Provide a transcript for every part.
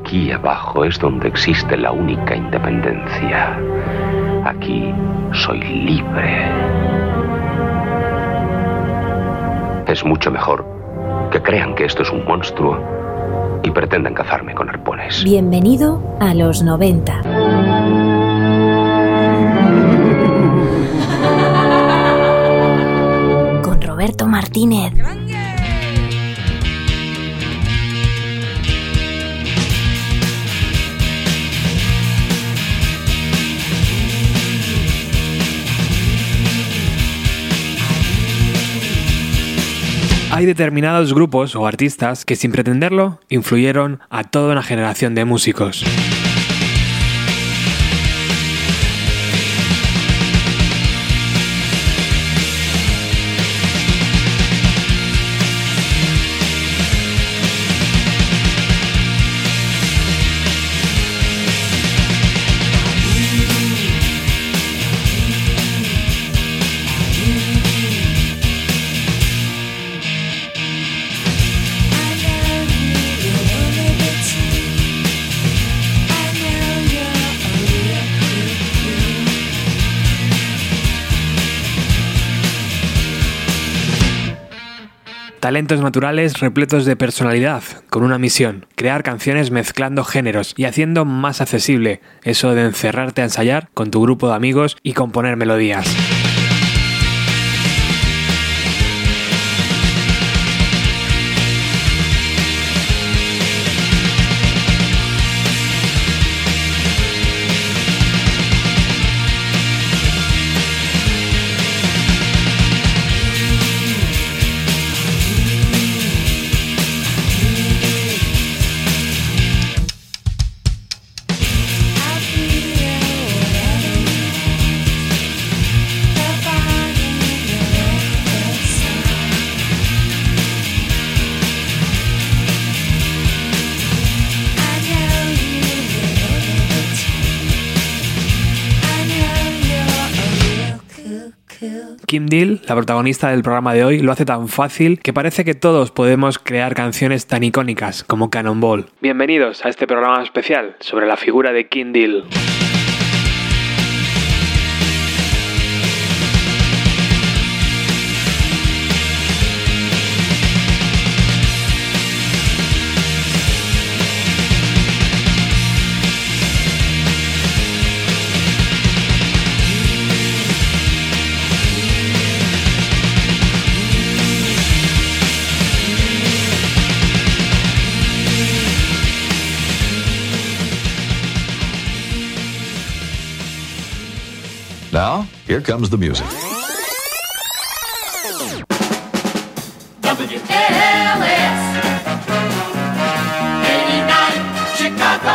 Aquí abajo es donde existe la única independencia. Aquí soy libre. Es mucho mejor que crean que esto es un monstruo y pretendan cazarme con arpones. Bienvenido a los 90. Con Roberto Martínez. Hay determinados grupos o artistas que sin pretenderlo influyeron a toda una generación de músicos. Talentos naturales repletos de personalidad, con una misión, crear canciones mezclando géneros y haciendo más accesible eso de encerrarte a ensayar con tu grupo de amigos y componer melodías. La protagonista del programa de hoy, lo hace tan fácil que parece que todos podemos crear canciones tan icónicas como Cannonball. Bienvenidos a este programa especial sobre la figura de Kim Deal. Now, here comes the music. WLS 89 Chicago.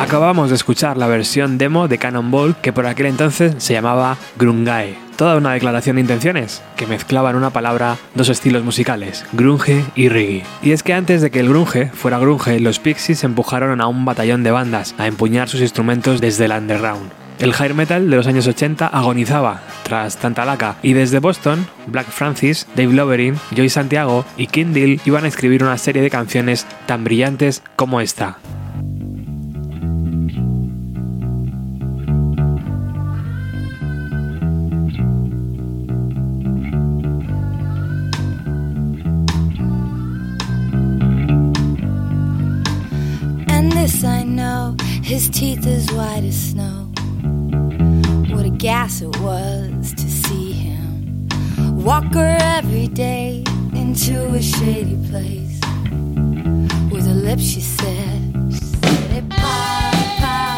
Acabamos de escuchar la versión demo de Cannonball que por aquel entonces se llamaba Grungae. Toda una declaración de intenciones que mezclaba en una palabra dos estilos musicales, grunge y reggae. Y es que antes de que el grunge fuera grunge, los Pixies empujaron a un batallón de bandas a empuñar sus instrumentos desde el underground. El hair metal de los años 80 agonizaba tras tanta laca y desde Boston, Black Francis, Dave Loverin, Joy Santiago y Deal iban a escribir una serie de canciones tan brillantes como esta. His teeth white as snow. Gas it was to see him walk her every day into a shady place. With her lips, she said, she said, Hey, Polly, Polly,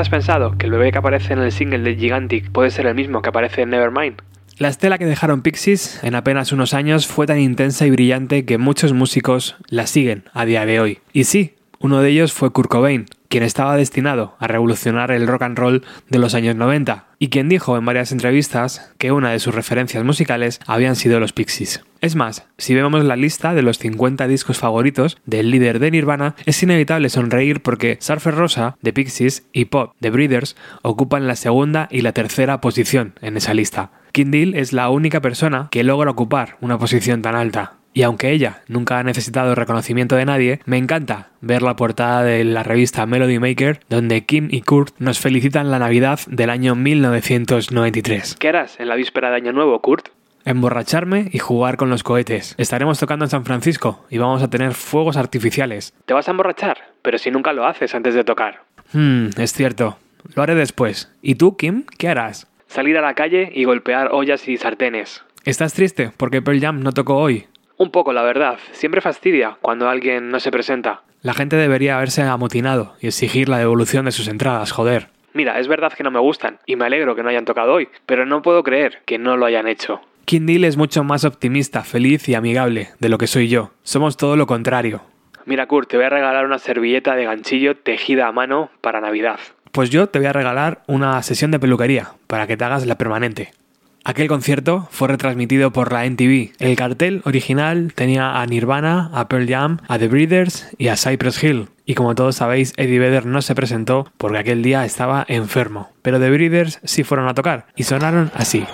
has pensado que el bebé que aparece en el single de Gigantic puede ser el mismo que aparece en Nevermind? La estela que dejaron Pixies en apenas unos años fue tan intensa y brillante que muchos músicos la siguen a día de hoy. Y sí, uno de ellos fue Kurt Cobain, quien estaba destinado a revolucionar el rock and roll de los años 90, y quien dijo en varias entrevistas que una de sus referencias musicales habían sido los Pixies. Es más, si vemos la lista de los 50 discos favoritos del líder de Nirvana, es inevitable sonreír porque Surfer Rosa de Pixies y Pop de Breeders ocupan la segunda y la tercera posición en esa lista. Deal es la única persona que logra ocupar una posición tan alta. Y aunque ella nunca ha necesitado reconocimiento de nadie, me encanta ver la portada de la revista Melody Maker, donde Kim y Kurt nos felicitan la Navidad del año 1993. ¿Qué harás en la víspera de Año Nuevo, Kurt? Emborracharme y jugar con los cohetes. Estaremos tocando en San Francisco y vamos a tener fuegos artificiales. ¿Te vas a emborrachar? Pero si nunca lo haces antes de tocar. Hmm, es cierto. Lo haré después. ¿Y tú, Kim? ¿Qué harás? Salir a la calle y golpear ollas y sartenes. ¿Estás triste porque Pearl Jam no tocó hoy? Un poco, la verdad. Siempre fastidia cuando alguien no se presenta. La gente debería haberse amotinado y exigir la devolución de sus entradas, joder. Mira, es verdad que no me gustan y me alegro que no hayan tocado hoy, pero no puedo creer que no lo hayan hecho. Kindle es mucho más optimista, feliz y amigable de lo que soy yo. Somos todo lo contrario. Mira, Kurt, te voy a regalar una servilleta de ganchillo tejida a mano para Navidad. Pues yo te voy a regalar una sesión de peluquería para que te hagas la permanente. Aquel concierto fue retransmitido por la NTV. El cartel original tenía a Nirvana, a Pearl Jam, a The Breeders y a Cypress Hill. Y como todos sabéis, Eddie Vedder no se presentó porque aquel día estaba enfermo. Pero The Breeders sí fueron a tocar y sonaron así.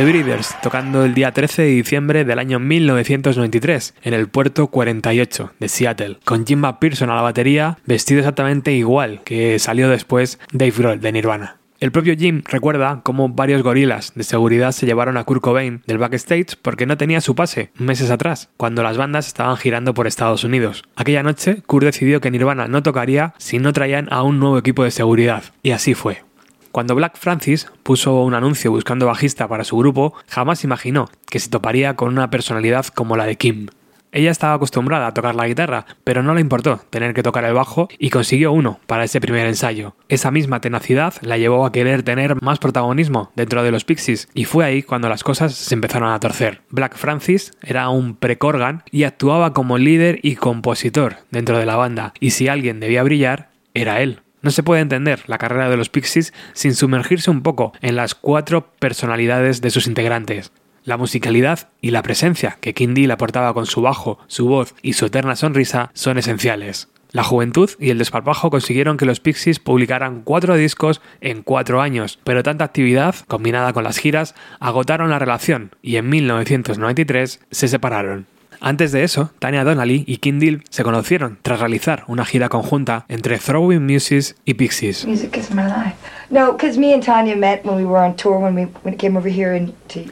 The Breeders, tocando el día 13 de diciembre del año 1993 en el puerto 48 de Seattle, con Jim Pearson a la batería, vestido exactamente igual que salió después Dave Grohl de Nirvana. El propio Jim recuerda cómo varios gorilas de seguridad se llevaron a Kurt Cobain del backstage porque no tenía su pase meses atrás, cuando las bandas estaban girando por Estados Unidos. Aquella noche, Kurt decidió que Nirvana no tocaría si no traían a un nuevo equipo de seguridad, y así fue. Cuando Black Francis puso un anuncio buscando bajista para su grupo, jamás imaginó que se toparía con una personalidad como la de Kim. Ella estaba acostumbrada a tocar la guitarra, pero no le importó tener que tocar el bajo y consiguió uno para ese primer ensayo. Esa misma tenacidad la llevó a querer tener más protagonismo dentro de los Pixies y fue ahí cuando las cosas se empezaron a torcer. Black Francis era un precorgan y actuaba como líder y compositor dentro de la banda, y si alguien debía brillar, era él. No se puede entender la carrera de los Pixies sin sumergirse un poco en las cuatro personalidades de sus integrantes. La musicalidad y la presencia que King Deal aportaba con su bajo, su voz y su eterna sonrisa son esenciales. La juventud y el desparpajo consiguieron que los Pixies publicaran cuatro discos en cuatro años, pero tanta actividad, combinada con las giras, agotaron la relación y en 1993 se separaron. Antes de eso, Tanya Donnelly y King Deal se conocieron tras realizar una gira conjunta entre Throwing Muses y Pixies.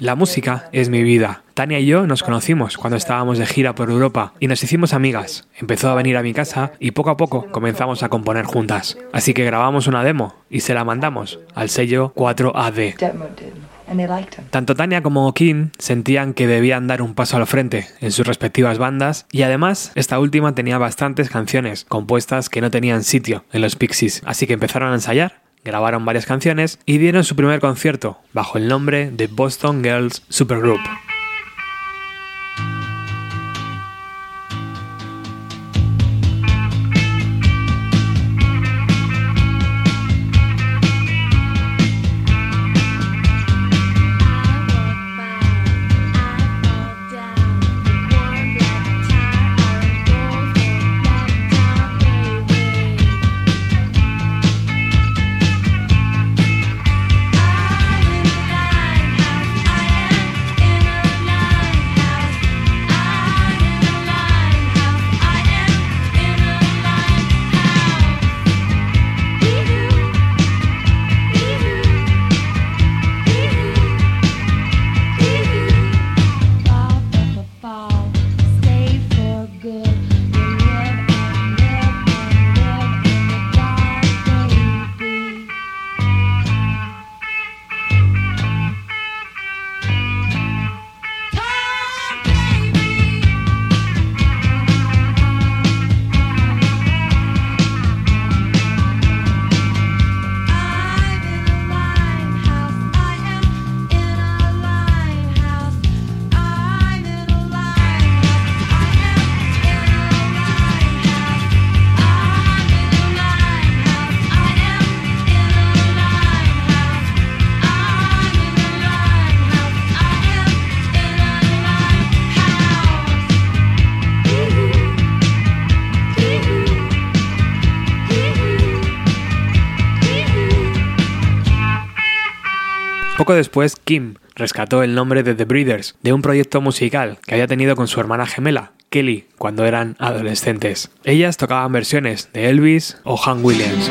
La música es mi vida. Tania y yo nos conocimos cuando estábamos de gira por Europa y nos hicimos amigas. Empezó a venir a mi casa y poco a poco comenzamos a componer juntas. Así que grabamos una demo y se la mandamos al sello 4AD. Tanto Tania como Kim sentían que debían dar un paso al frente en sus respectivas bandas y además esta última tenía bastantes canciones compuestas que no tenían sitio en los Pixies, así que empezaron a ensayar, grabaron varias canciones y dieron su primer concierto bajo el nombre de Boston Girls Supergroup. Poco después, Kim rescató el nombre de The Breeders de un proyecto musical que había tenido con su hermana gemela, Kelly, cuando eran adolescentes. Ellas tocaban versiones de Elvis o Han Williams.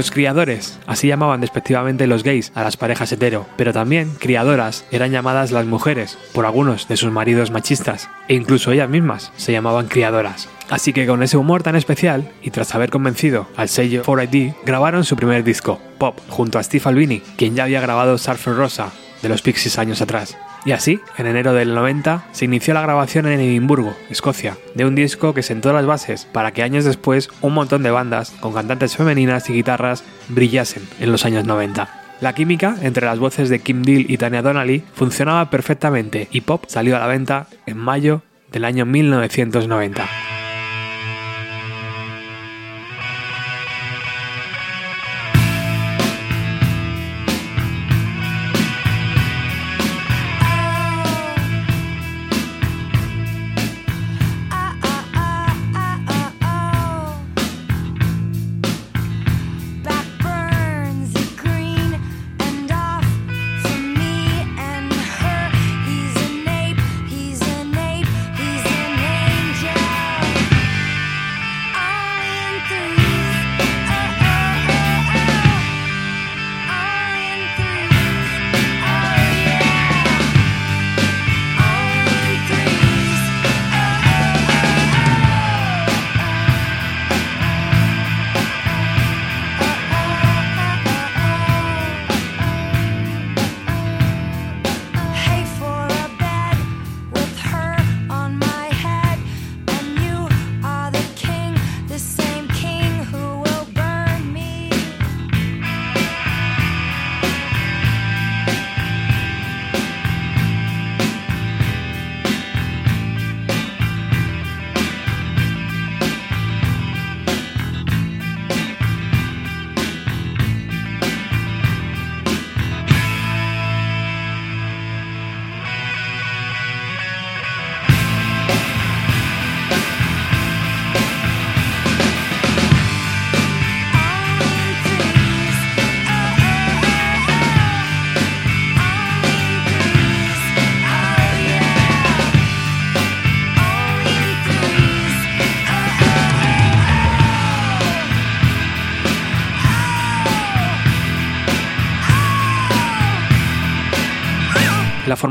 Los criadores, así llamaban despectivamente los gays a las parejas hetero, pero también criadoras eran llamadas las mujeres por algunos de sus maridos machistas, e incluso ellas mismas se llamaban criadoras. Así que con ese humor tan especial, y tras haber convencido al sello 4ID, grabaron su primer disco, Pop, junto a Steve Albini, quien ya había grabado Surfer Rosa, de los Pixies años atrás. Y así, en enero del 90, se inició la grabación en Edimburgo, Escocia, de un disco que sentó las bases para que años después un montón de bandas con cantantes femeninas y guitarras brillasen en los años 90. La química entre las voces de Kim Deal y Tanya Donnelly funcionaba perfectamente y Pop salió a la venta en mayo del año 1990.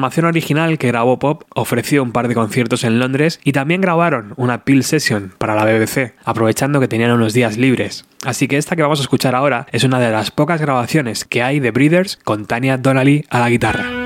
Formación original que grabó Pop ofreció un par de conciertos en Londres y también grabaron una Peel Session para la BBC, aprovechando que tenían unos días libres. Así que esta que vamos a escuchar ahora es una de las pocas grabaciones que hay de Breeders con Tanya Donnelly a la guitarra.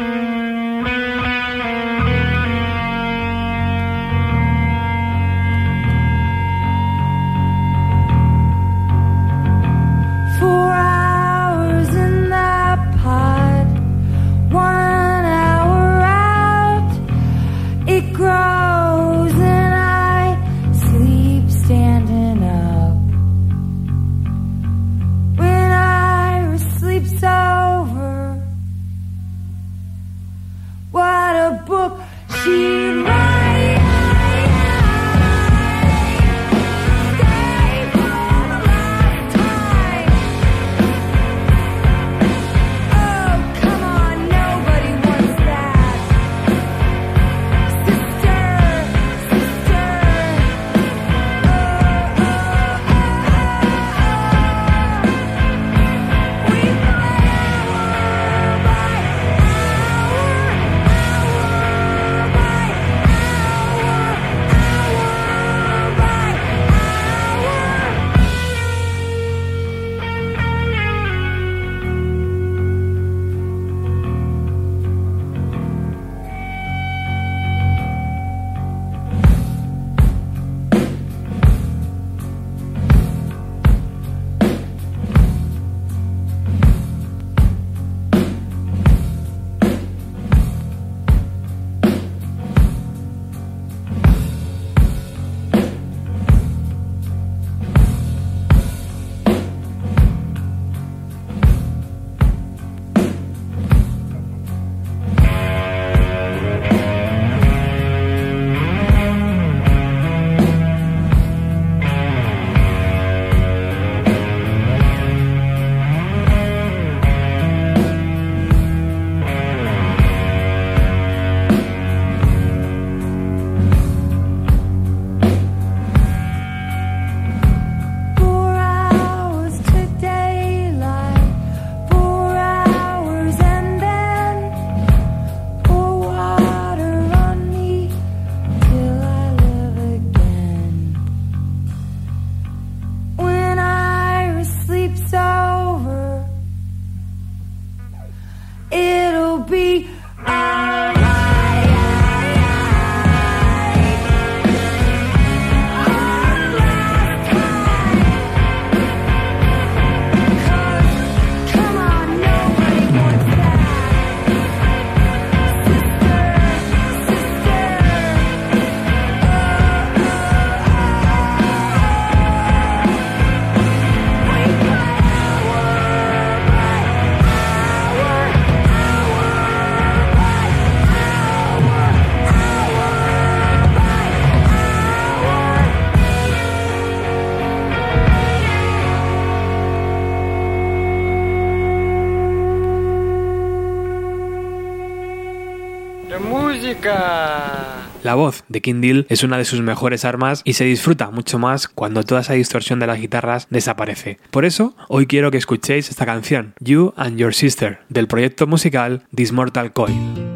La voz de King es una de sus mejores armas y se disfruta mucho más cuando toda esa distorsión de las guitarras desaparece. Por eso, hoy quiero que escuchéis esta canción, You and Your Sister, del proyecto musical This Mortal Coil.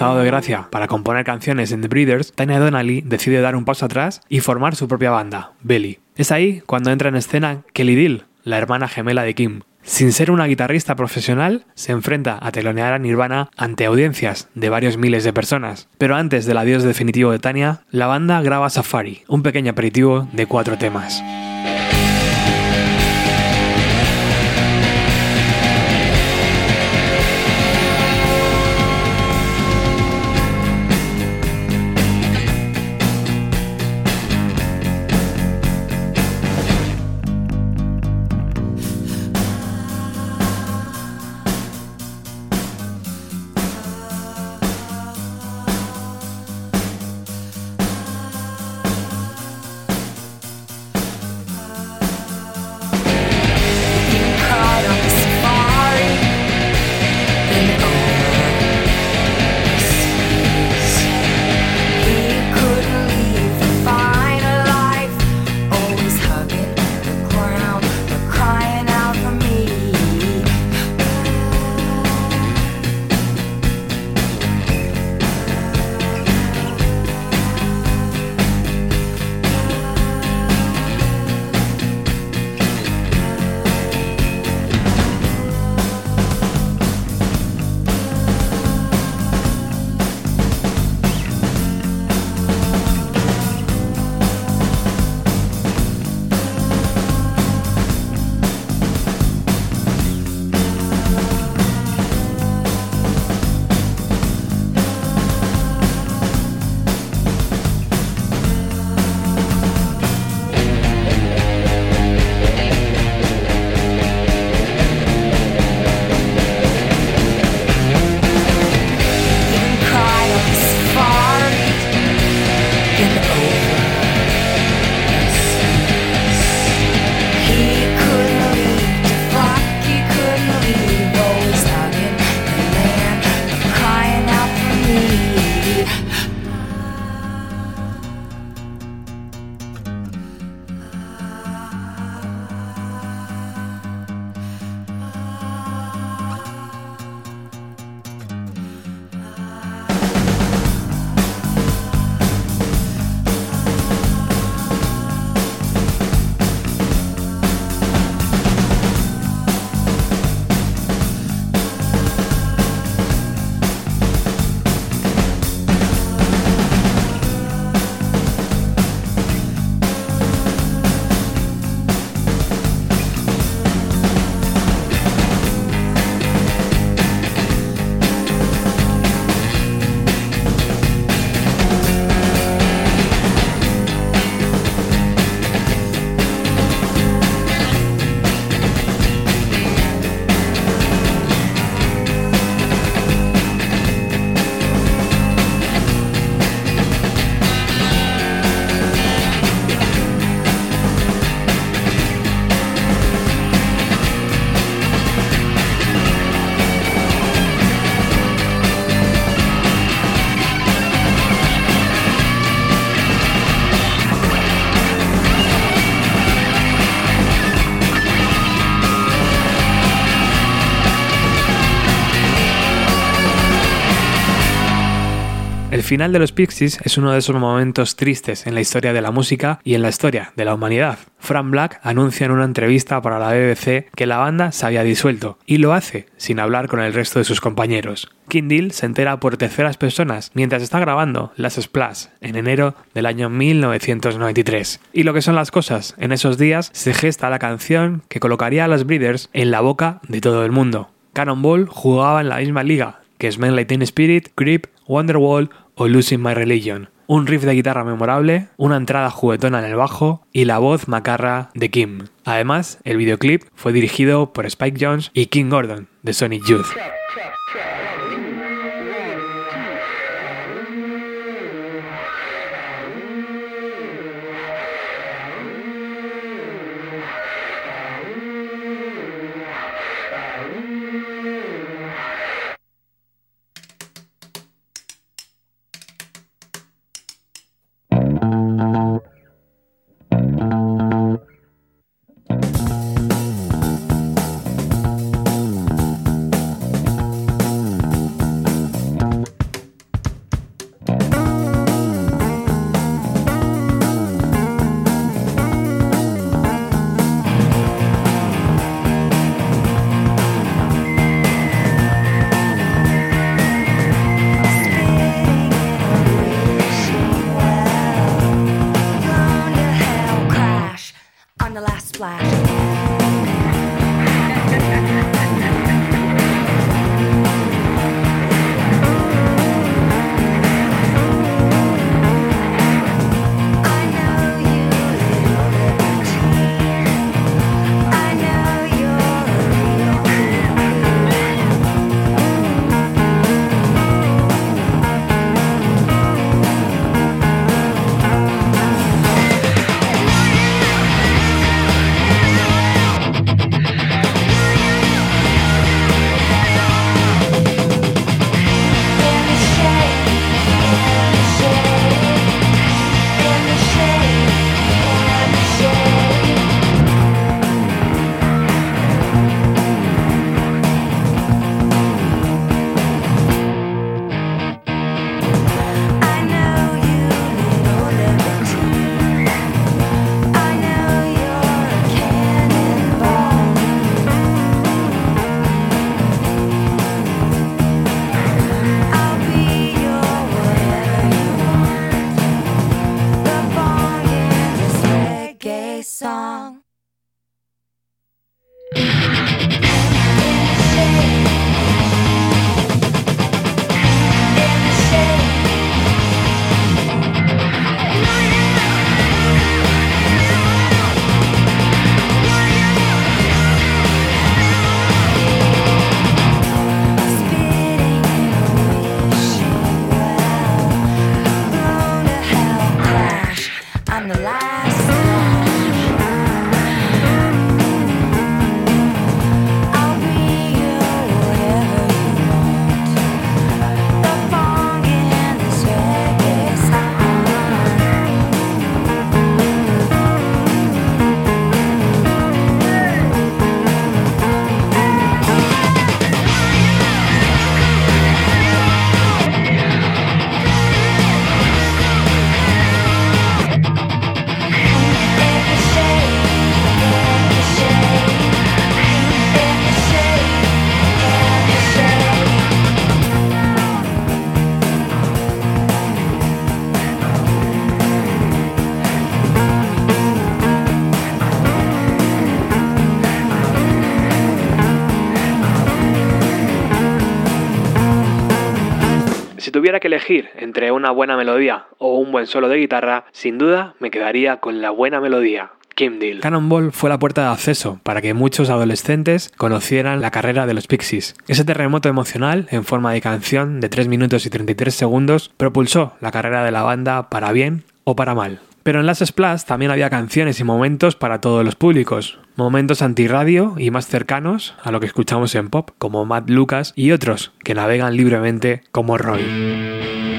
De gracia para componer canciones en The Breeders, Tanya Donnelly decide dar un paso atrás y formar su propia banda, Belly. Es ahí cuando entra en escena Kelly Dill, la hermana gemela de Kim. Sin ser una guitarrista profesional, se enfrenta a telonear a Nirvana ante audiencias de varios miles de personas. Pero antes del adiós definitivo de Tanya, la banda graba Safari, un pequeño aperitivo de cuatro temas. Final de los Pixies es uno de esos momentos tristes en la historia de la música y en la historia de la humanidad. Frank Black anuncia en una entrevista para la BBC que la banda se había disuelto y lo hace sin hablar con el resto de sus compañeros. King Deal se entera por terceras personas mientras está grabando Las Splash en enero del año 1993. Y lo que son las cosas, en esos días se gesta la canción que colocaría a los Breeders en la boca de todo el mundo. Cannonball jugaba en la misma liga que Smell Teen Spirit, Creep, Wonderwall o Losing My Religion un riff de guitarra memorable, una entrada juguetona en el bajo y la voz macarra de Kim. Además, el videoclip fue dirigido por Spike Jones y King Gordon de Sonic Youth. Que elegir entre una buena melodía o un buen solo de guitarra, sin duda me quedaría con la buena melodía. Kim Deal. Cannonball fue la puerta de acceso para que muchos adolescentes conocieran la carrera de los Pixies. Ese terremoto emocional, en forma de canción de 3 minutos y 33 segundos, propulsó la carrera de la banda para bien o para mal. Pero en las Splash también había canciones y momentos para todos los públicos, momentos antirradio y más cercanos a lo que escuchamos en pop, como Matt Lucas y otros que navegan libremente como Roy.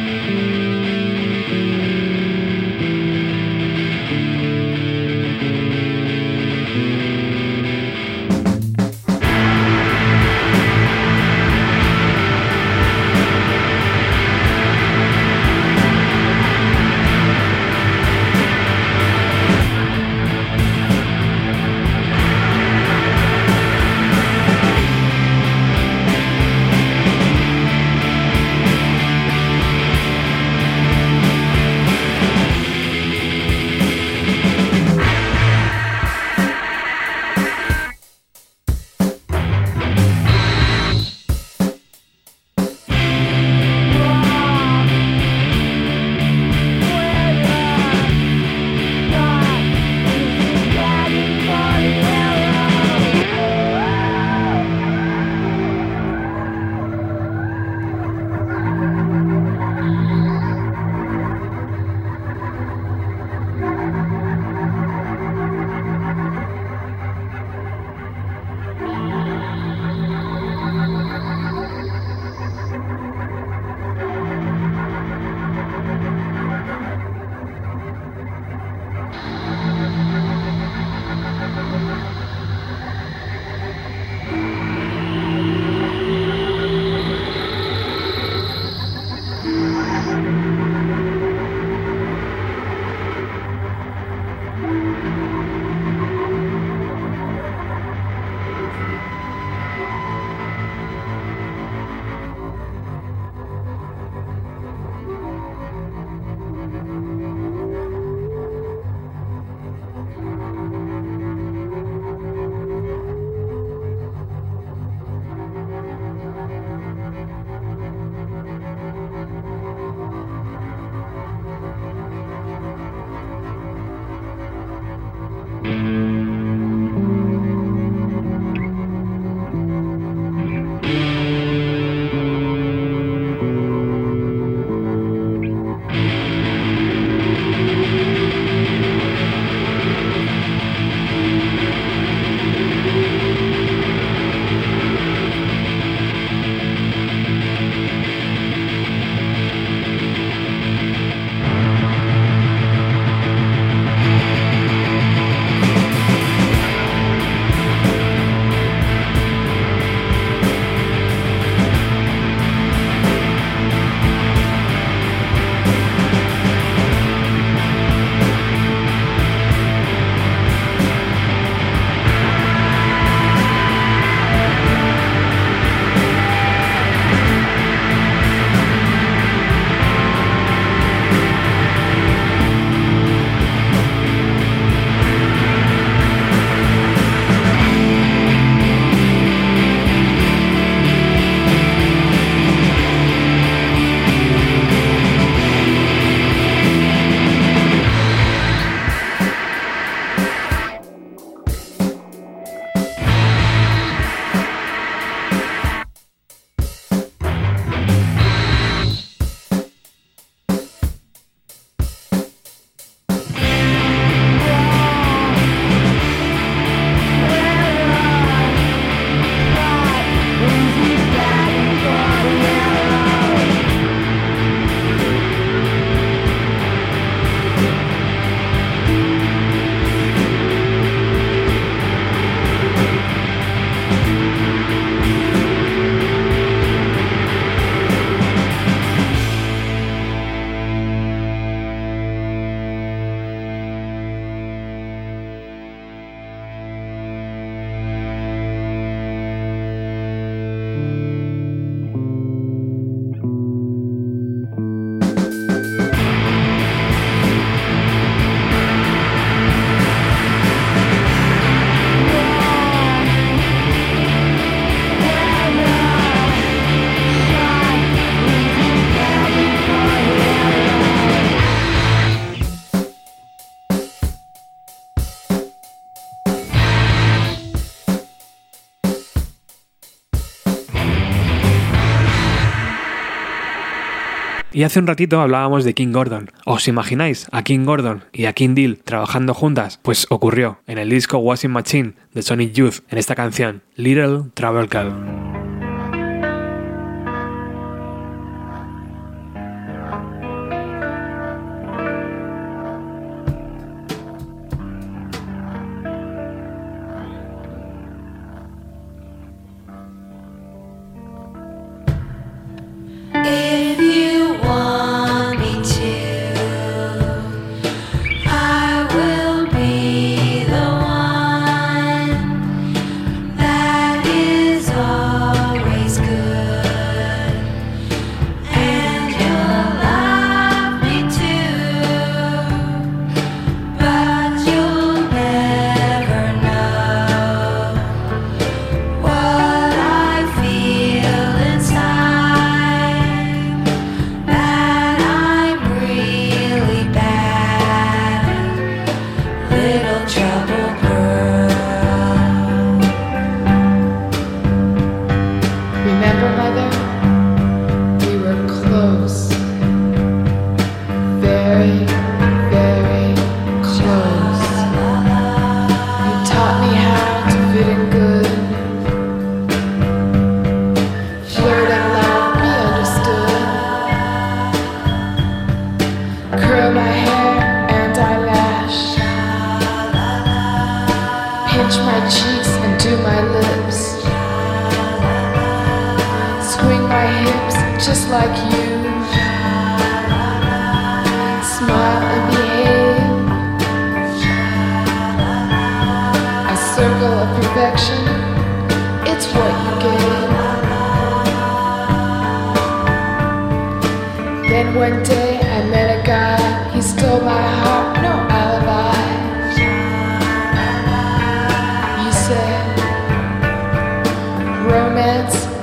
Y hace un ratito hablábamos de King Gordon. ¿Os imagináis a King Gordon y a King Deal trabajando juntas? Pues ocurrió en el disco Washing Machine de Sonic Youth en esta canción, Little Travel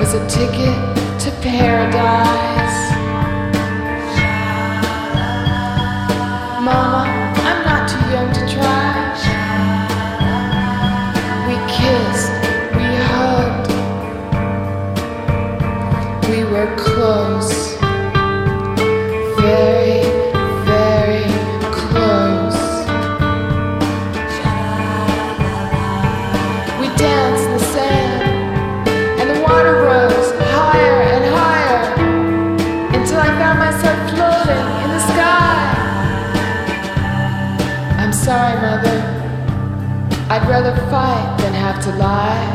is a ticket to paradise. Mama. rather fight than have to lie.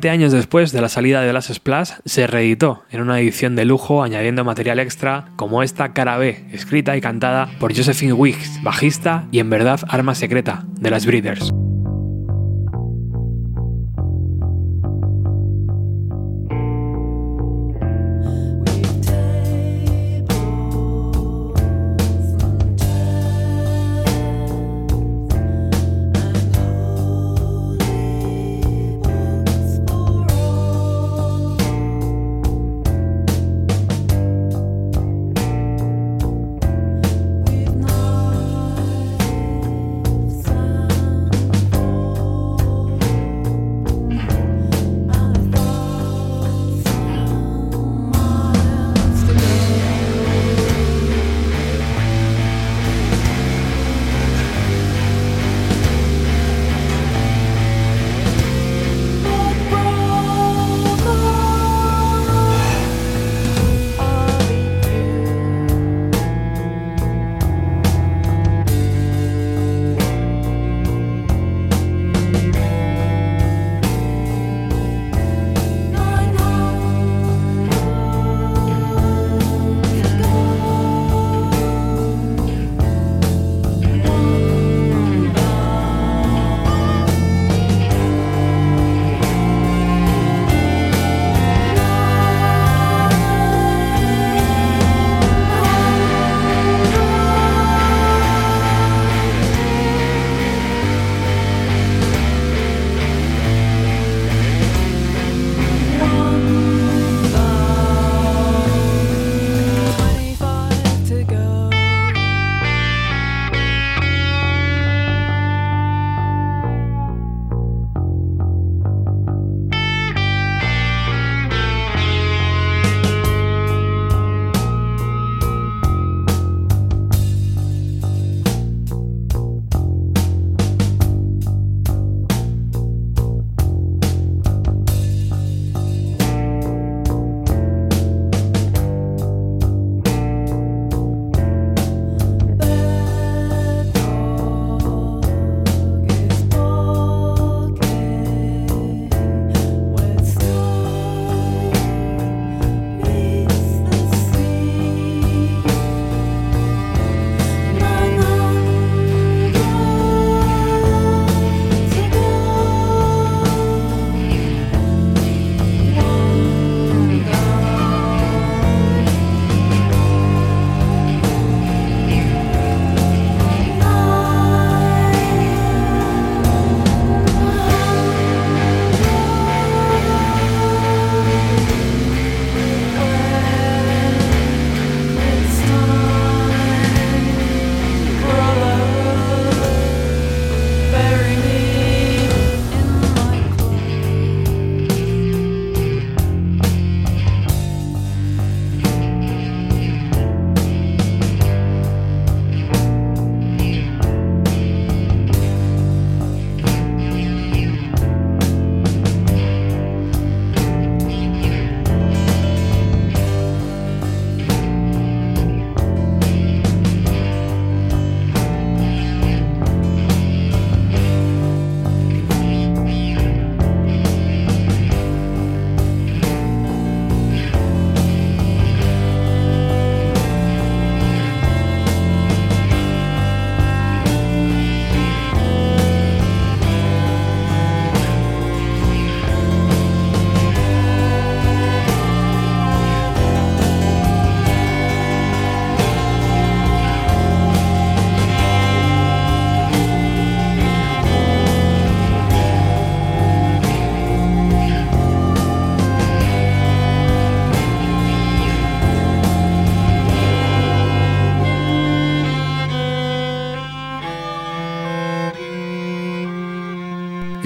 Girl. años después de la salida de Las Splash, se reeditó en una edición de lujo añadiendo material extra como esta cara B, escrita y cantada por Josephine Wiggs, bajista y en verdad arma secreta de las Breeders.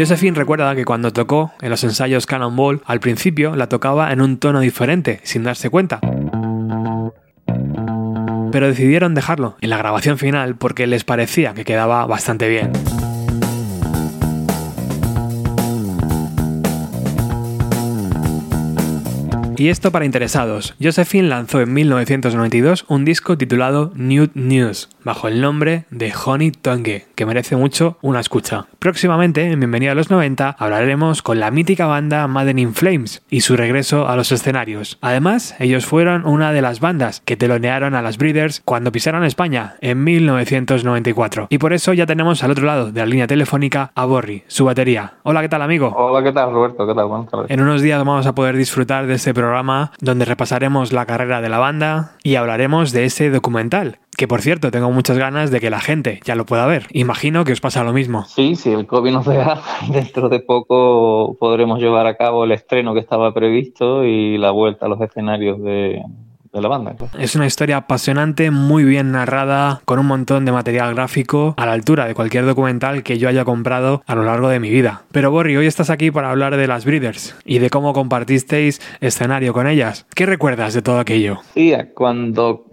Josephine recuerda que cuando tocó en los ensayos Cannonball, al principio la tocaba en un tono diferente, sin darse cuenta. Pero decidieron dejarlo en la grabación final porque les parecía que quedaba bastante bien. Y esto para interesados. Josephine lanzó en 1992 un disco titulado New News, bajo el nombre de Honey Tongue, que merece mucho una escucha. Próximamente, en Bienvenido a los 90, hablaremos con la mítica banda Madden in Flames y su regreso a los escenarios. Además, ellos fueron una de las bandas que telonearon a las Breeders cuando pisaron España en 1994. Y por eso ya tenemos al otro lado de la línea telefónica a Borri, su batería. Hola, ¿qué tal, amigo? Hola, ¿qué tal, Roberto? ¿Qué tal? Buenas tardes. En unos días vamos a poder disfrutar de este programa donde repasaremos la carrera de la banda y hablaremos de ese documental. Que por cierto, tengo muchas ganas de que la gente ya lo pueda ver. Imagino que os pasa lo mismo. Sí, si el COVID nos deja, dentro de poco podremos llevar a cabo el estreno que estaba previsto y la vuelta a los escenarios de, de la banda. claro. Es una historia apasionante, muy bien narrada, con un montón de material gráfico a la altura de cualquier documental que yo haya comprado a lo largo de mi vida. Pero Borri, hoy estás aquí para hablar de las Breeders y de cómo compartisteis escenario con ellas. ¿Qué recuerdas de todo aquello? Sí, cuando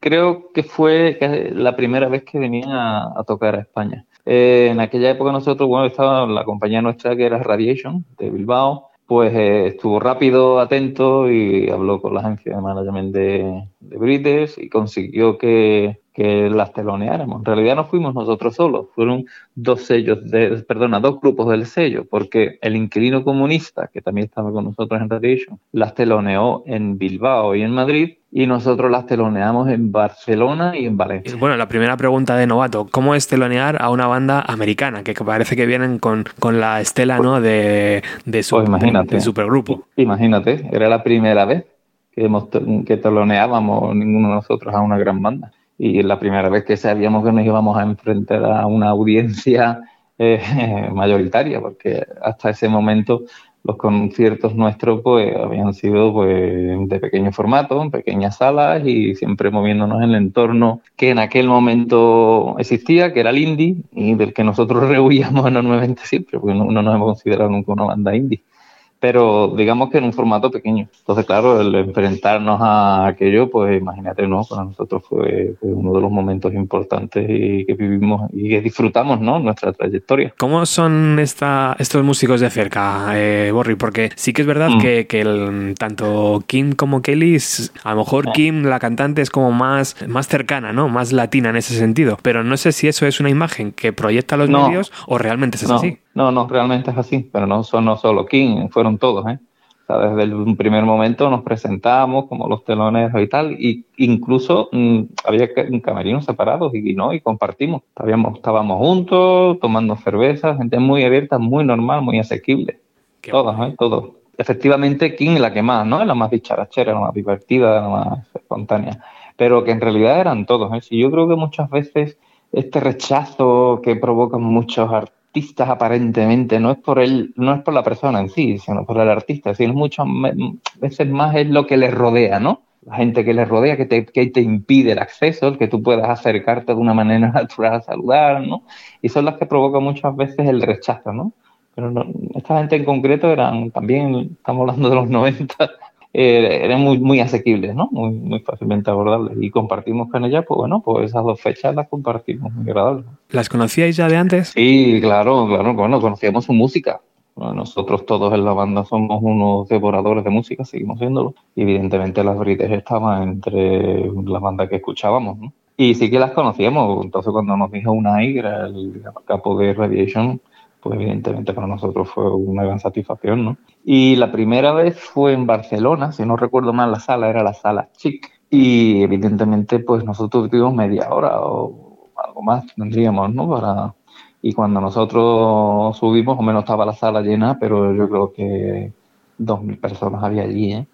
creo que fue la primera vez que venían a, a tocar a España. Eh, en aquella época nosotros, bueno, estaba la compañía nuestra que era Radiation de Bilbao, pues eh, estuvo rápido, atento y habló con la agencia de management de, de y consiguió que, que las teloneáramos. En realidad no fuimos nosotros solos, fueron dos sellos, de, perdona, dos grupos del sello, porque el inquilino comunista, que también estaba con nosotros en Radiation, las teloneó en Bilbao y en Madrid, y nosotros las teloneamos en Barcelona y en Valencia. Bueno, la primera pregunta de novato, ¿cómo es telonear a una banda americana? Que parece que vienen con, con la estela ¿no? de, de, su, Pues imagínate. de supergrupo. Imagínate, era la primera vez que, hemos, que teloneábamos ninguno de nosotros a una gran banda. Y la primera vez que sabíamos que nos íbamos a enfrentar a una audiencia eh, mayoritaria, porque hasta ese momento los conciertos nuestros pues habían sido pues de pequeño formato, en pequeñas salas y siempre moviéndonos en el entorno que en aquel momento existía, que era el indie y del que nosotros rehuíamos enormemente siempre, porque no, no nos hemos considerado nunca una banda indie pero digamos que en un formato pequeño. Entonces, claro, el enfrentarnos a aquello, pues imagínate, ¿no? Para nosotros fue, fue uno de los momentos importantes y que vivimos y que disfrutamos, ¿no? Nuestra trayectoria. ¿Cómo son esta, estos músicos de cerca, eh, Borri? Porque sí que es verdad Mm. que, que el- tanto Kim como Kelly, a lo mejor Ah. Kim, la cantante, es como más, más cercana, ¿no? Más latina en ese sentido. Pero no sé si eso es una imagen que proyecta los No. medios o realmente es no, así. No, no, realmente es así, pero no son no solo King, fueron todos, ¿eh? O sea, desde el primer momento nos presentamos como los teloneros y tal, y incluso mm, había ca- camerinos separados y, ¿no? y compartimos. Estábamos, estábamos juntos, tomando cerveza, gente muy abierta, muy normal, muy asequible. Qué Todas, ¿eh? Todos. Efectivamente, King es la que más, ¿no? Es la más dicharachera, la más divertida, la más espontánea. Pero que en realidad eran todos, ¿eh? Sí, yo creo que muchas veces este rechazo que provocan muchos artistas aparentemente no es por él, no es por la persona en sí, sino por el artista, sino muchas veces más es lo que le rodea, ¿no? La gente que le rodea, que te, que te impide el acceso, el que tú puedas acercarte de una manera natural a saludar, ¿no? Y son las que provocan muchas veces el rechazo, ¿no? Pero no- esta gente en concreto eran también, estamos hablando de los 90, eh, eran muy, muy asequibles, ¿no? Muy, muy fácilmente abordables. Y compartimos con ella, pues bueno, pues esas dos fechas las compartimos, muy agradables. ¿Las conocíais ya de antes? Sí, claro, claro, bueno, conocíamos su música. Bueno, nosotros todos en la banda somos unos devoradores de música, seguimos siéndolo. Y evidentemente las Brites estaban entre las bandas que escuchábamos, ¿no? Y sí que las conocíamos. Entonces cuando nos dijo Unai, que era el capo de Radiation, pues evidentemente para nosotros fue una gran satisfacción, ¿no? Y la primera vez fue en Barcelona, si no recuerdo mal la sala, era la sala Chic. Y evidentemente pues nosotros tuvimos media hora o algo más tendríamos, ¿no? Para... Y cuando nosotros subimos, o menos estaba la sala llena, pero yo creo que dos mil personas había allí, ¿eh?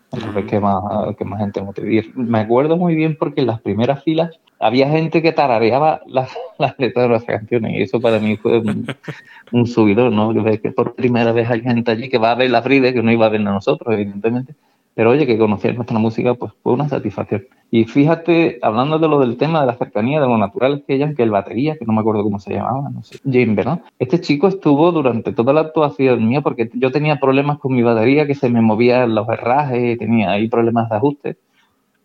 Que más, que más gente. Y Me acuerdo muy bien porque en las primeras filas había gente que tarareaba las, las letras de las canciones y eso para mí fue un, un subidor, ¿no? Que por primera vez hay gente allí que va a ver la Fride, que no iba a ver a nosotros, evidentemente, pero oye, que conocer nuestra música, pues fue una satisfacción. Y fíjate, hablando de lo del tema de la cercanía, de lo natural que ella, que el batería, que no me acuerdo cómo se llamaba, no sé, Jim, ¿verdad? Este chico estuvo durante toda la actuación mía, porque yo tenía problemas con mi batería, que se me movían los herrajes, tenía ahí problemas de ajuste,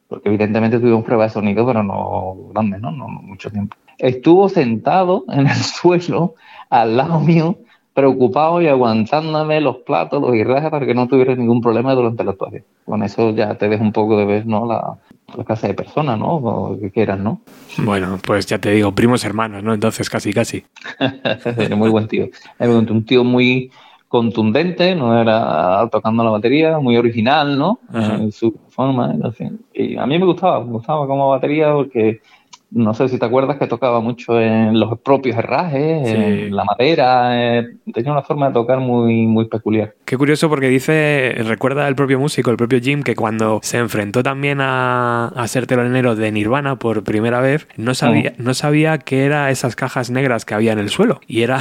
porque evidentemente tuvimos prueba de sonido, pero no grande, ¿no? No, no mucho tiempo. Estuvo sentado en el suelo, al lado mío, preocupado y aguantándome los platos, los herrajes, para que no tuviera ningún problema durante la actuación. Con eso ya te deja un poco de ver, ¿no? La, la clase de persona, ¿no? O que quieras, ¿no? Bueno, pues ya te digo, primos hermanos, ¿no? Entonces, casi, casi. muy buen tío. Un tío muy contundente, no era tocando la batería, muy original, ¿no? En su forma, en Y a mí me gustaba, me gustaba como batería porque no sé si te acuerdas que tocaba mucho en los propios herrajes, en la madera, eh, tenía una forma de tocar muy, muy peculiar. Qué curioso porque dice, recuerda el propio músico, el propio Jim, que cuando se enfrentó también a, a ser telonero de Nirvana por primera vez, no sabía, no sabía que eran esas cajas negras que había en el suelo. Y, era,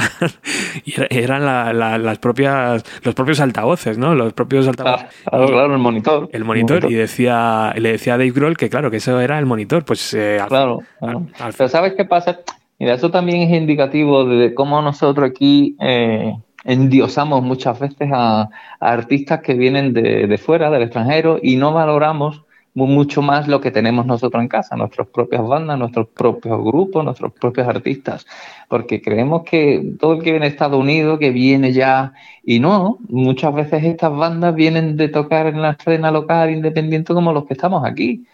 eran las propias, los propios altavoces, ¿no? Los propios altavoces. Ah, claro, el monitor. El monitor, y decía, le decía a Dave Grohl que claro, que eso era el monitor. Pues eh, claro. Pero ¿sabes qué pasa? Mira, eso también es indicativo de cómo nosotros aquí eh, endiosamos muchas veces a, artistas que vienen de, fuera, del extranjero, y no valoramos mucho más lo que tenemos nosotros en casa, nuestras propias bandas, nuestros propios grupos, nuestros propios artistas, porque creemos que todo el que viene de Estados Unidos, que viene ya, y no, muchas veces estas bandas vienen de tocar en la escena local independiente como los que estamos aquí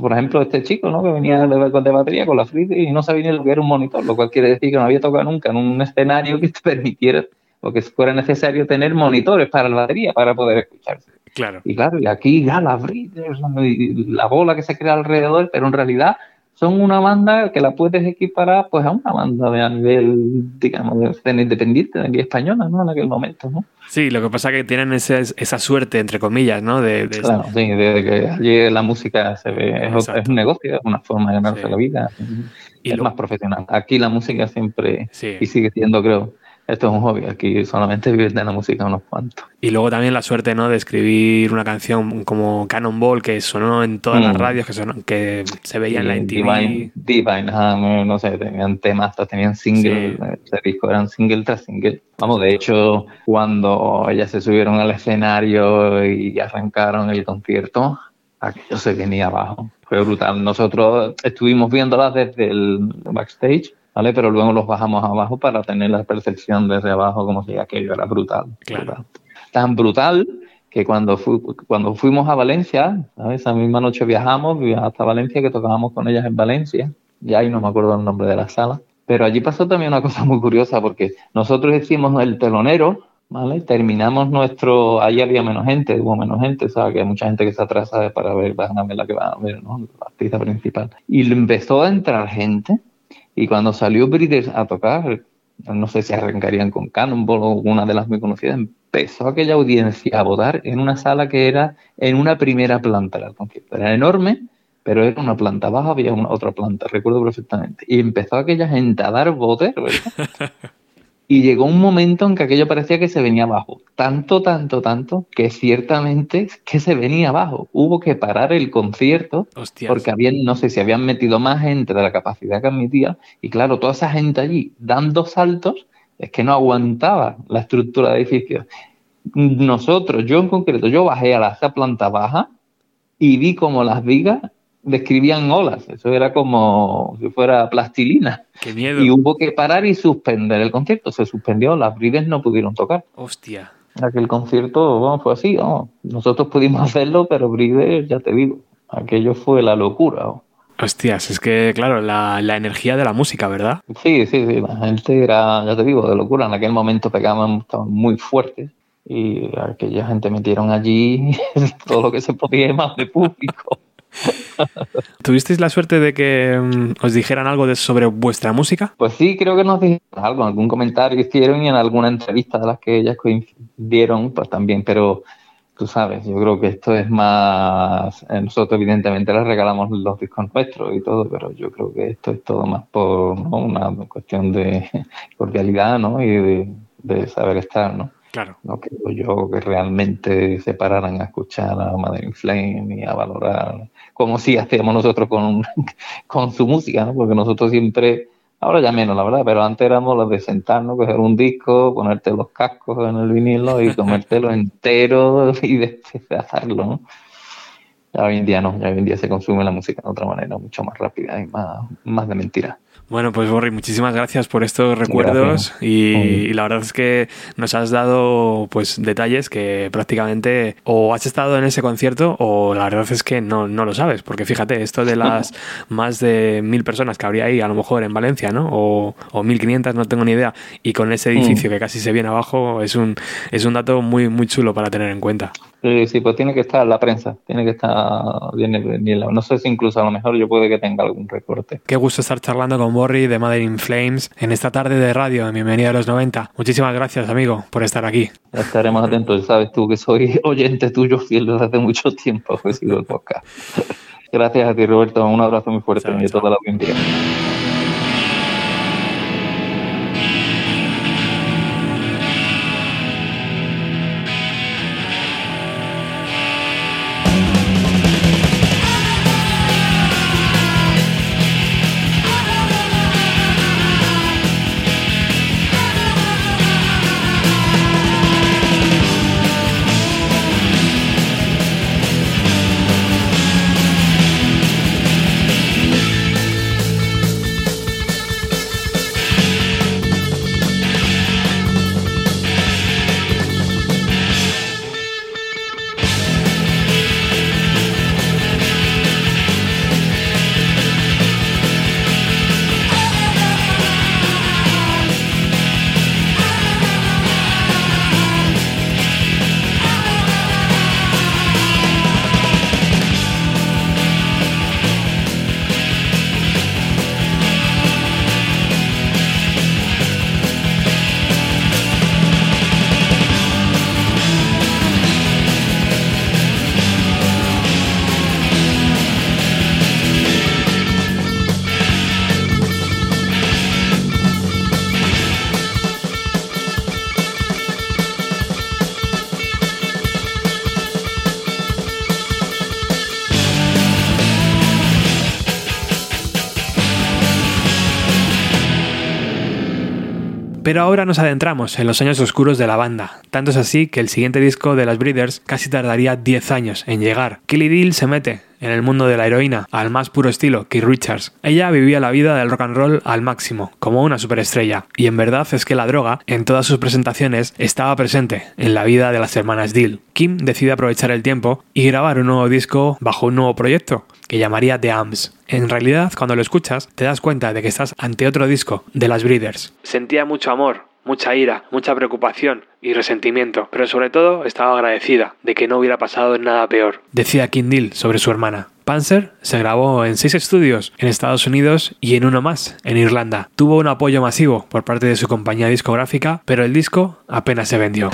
por ejemplo, este chico, ¿no? Que venía de, de batería con la Free y no sabía ni lo que era un monitor, lo cual quiere decir que no había tocado nunca en un escenario que te permitiera o que fuera necesario tener monitores para la batería para poder escucharse. Claro. Y claro, y aquí ya la la bola que se crea alrededor, pero en realidad son una banda que la puedes equiparar pues a una banda de a nivel, digamos, de escena independiente de aquí española, ¿no? En aquel momento, ¿no? Sí, lo que pasa es que tienen ese, esa suerte, entre comillas, ¿no? De, claro, sí, de que allí la música se ve, es, un negocio, es una forma de ganarse la vida, y es más profesional. Aquí la música siempre, y sigue siendo, creo, esto es un hobby, aquí solamente viven de la música unos cuantos. Y luego también la suerte, ¿no? De escribir una canción como Cannonball, que sonó en todas las mm. radios, que, sonó, que se veía en la MTV. Divine, Divine no sé, tenían temas, tenían single, ese disco eran single tras single. Vamos, de hecho, cuando ellas se subieron al escenario y arrancaron el concierto, aquello se venía abajo. Fue brutal. Nosotros estuvimos viéndolas desde el backstage ¿vale? Pero luego los bajamos abajo para tener la percepción desde abajo como si aquello era brutal. Tan brutal que cuando, cuando fuimos a Valencia, esa misma noche viajamos, hasta Valencia, que tocábamos con ellas en Valencia, y ahí no me acuerdo el nombre de la sala, pero allí pasó también una cosa muy curiosa, porque nosotros hicimos el telonero, ¿vale? Terminamos nuestro, ahí había menos gente, hubo menos gente, o sea, que hay mucha gente que se atrasa para ver, van a ver la que va a ver, ¿no? La artista principal. Y empezó a entrar gente, y cuando salió Breeders a tocar, no sé si arrancarían con Cannonball o una de las muy conocidas, empezó aquella audiencia a votar en una sala que era en una primera planta. Era enorme, pero era una planta baja, había una otra planta, recuerdo perfectamente. Y empezó aquella gente a dar votos, ¿verdad? Y llegó un momento en que aquello parecía que se venía abajo. Tanto, tanto, tanto, que ciertamente que se venía abajo. Hubo que parar el concierto porque habían, no sé si habían metido más gente de la capacidad que admitía. Y claro, toda esa gente allí dando saltos, es que no aguantaba la estructura de edificio. Nosotros, yo en concreto, yo bajé a la planta baja y vi como las vigas describían olas, eso era como si fuera plastilina. Qué miedo. Y hubo que parar y suspender el concierto, se suspendió, las brides no pudieron tocar. Hostia. Aquel concierto, bueno, fue así, nosotros pudimos hacerlo, pero brides, ya te digo, aquello fue la locura. Hostias, es que, claro, la, energía de la música, ¿verdad? Sí, sí, sí, la gente era, ya te digo, de locura, en aquel momento pegaban, estaban muy fuertes y aquella gente metieron allí todo lo que se podía más de público. ¿Tuvisteis la suerte de que mm, os dijeran algo de, sobre vuestra música? Pues sí, creo que nos dijeron algo, algún comentario hicieron y en alguna entrevista de las que ellas coincidieron, pues también, pero tú sabes, yo creo que esto es más, eh, nosotros evidentemente les regalamos los discos nuestros y todo, pero yo creo que esto es todo más por una cuestión de cordialidad, ¿no? Y de saber estar, ¿no? No creo yo que realmente se pararan a escuchar a in Flame y a valorar, como si hacíamos nosotros con, con su música, ¿no? Porque nosotros siempre, ahora ya menos, la verdad, pero antes éramos los de sentarnos, coger un disco, ponerte los cascos en el vinilo y comértelo entero y despedazarlo, ¿no? Ya hoy en día no, ya hoy en día se consume la música de otra manera, mucho más rápida y más, más de mentira. Bueno, pues Borri, muchísimas gracias por estos recuerdos y, y, la verdad es que nos has dado pues detalles que prácticamente o has estado en ese concierto o la verdad es que no, no lo sabes, porque fíjate, esto de las más de mil personas que habría ahí a lo mejor en Valencia, ¿no? O, o 1500, no tengo ni idea, y con ese edificio que casi se viene abajo es un, es un dato muy, muy chulo para tener en cuenta. Sí, sí, pues tiene que estar la prensa, tiene que estar bien, bien, no sé si incluso a lo mejor yo puede que tenga algún recorte. Qué gusto estar charlando con Borri de Mother in Flames en esta tarde de radio en Bienvenida a los 90. Muchísimas gracias, amigo, por estar aquí. Estaremos atentos, sabes tú que soy oyente tuyo fiel desde hace mucho tiempo, he sido el podcast. Gracias a ti, Roberto, un abrazo muy fuerte y a toda la audiencia. Pero ahora nos adentramos en los años oscuros de la banda. Tanto es así que el siguiente disco de las Breeders casi tardaría 10 años en llegar. Killy Deal se mete en el mundo de la heroína al más puro estilo, Keith Richards. Ella vivía la vida del rock and roll al máximo, como una superestrella, y en verdad es que la droga, en todas sus presentaciones, estaba presente en la vida de las hermanas Deal. Kim decide aprovechar el tiempo y grabar un nuevo disco bajo un nuevo proyecto, que llamaría The Amps. En realidad, cuando lo escuchas, te das cuenta de que estás ante otro disco de las Breeders. Sentía mucho amor, mucha ira, mucha preocupación y resentimiento, pero sobre todo estaba agradecida de que no hubiera pasado nada peor, decía Deal sobre su hermana. Panzer se grabó en seis estudios en Estados Unidos y en uno más en Irlanda. Tuvo un apoyo masivo por parte de su compañía discográfica, pero el disco apenas se vendió.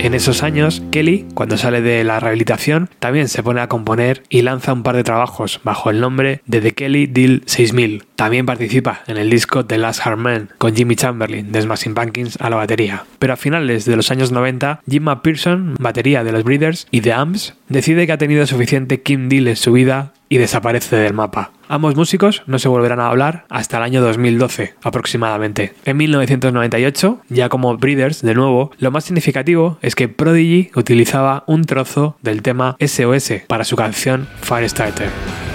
En esos años, Kelly, cuando sale de la rehabilitación, también se pone a componer y lanza un par de trabajos bajo el nombre de The Kelly Deal 6000. También participa en el disco The Last Hard Man con Jimmy Chamberlain de Smashing Pumpkins a la batería. Pero a finales de los años 90, Jim McPherson, batería de los Breeders y The Amps, decide que ha tenido suficiente Kim Deal en su vida y desaparece del mapa. Ambos músicos no se volverán a hablar hasta el año 2012 aproximadamente. En 1998, ya como Breeders de nuevo, lo más significativo es que Prodigy utilizaba un trozo del tema SOS para su canción Firestarter.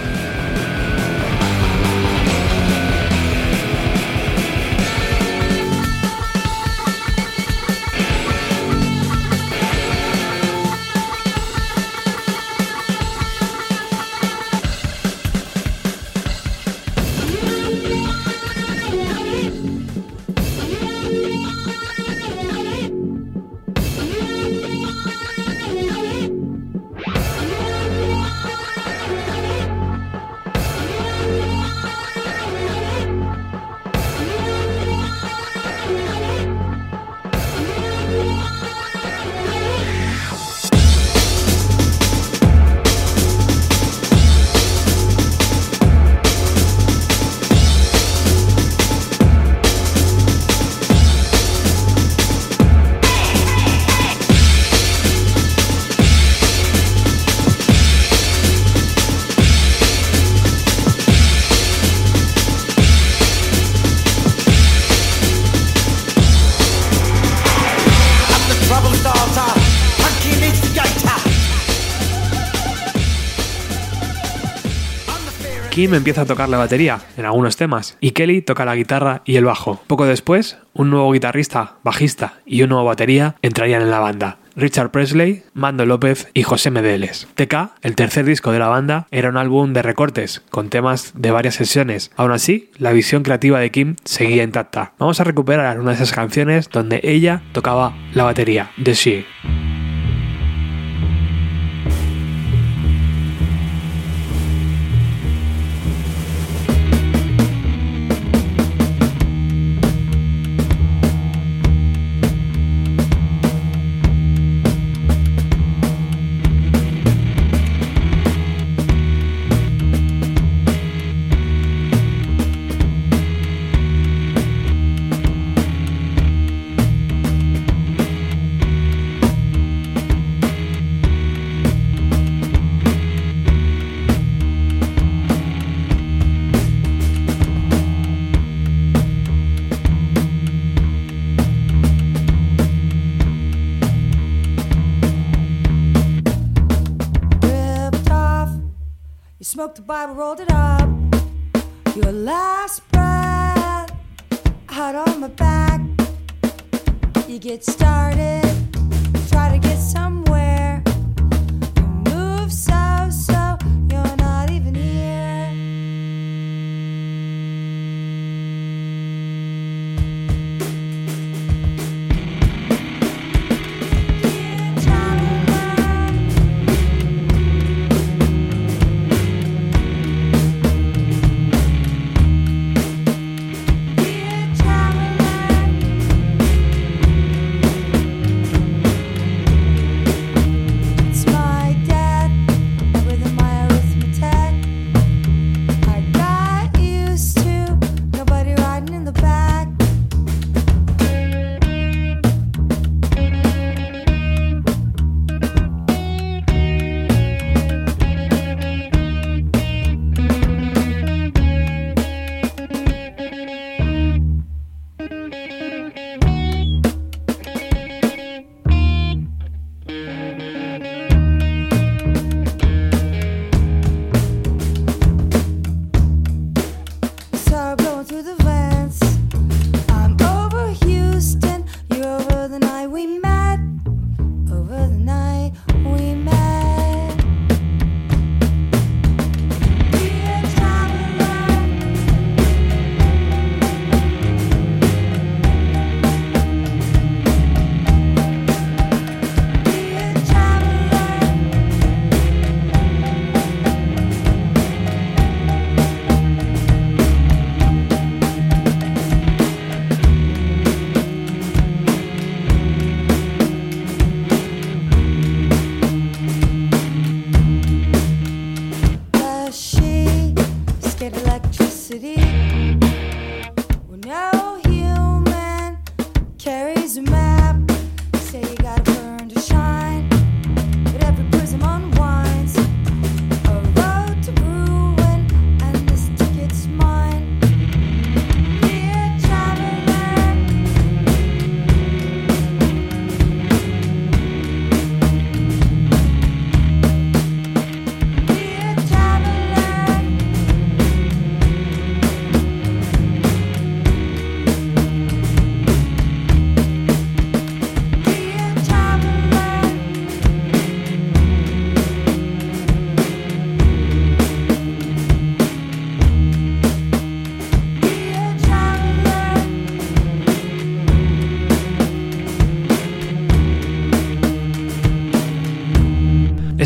Kim empieza a tocar la batería en algunos temas y Kelly toca la guitarra y el bajo. Poco después, un nuevo guitarrista, bajista y un nuevo batería entrarían en la banda. Richard Presley, Mando López y José Medeles. TK, el tercer disco de la banda, era un álbum de recortes con temas de varias sesiones. Aún así, la visión creativa de Kim seguía intacta. Vamos a recuperar una de esas canciones donde ella tocaba la batería, The She. On my back. You get started, try to get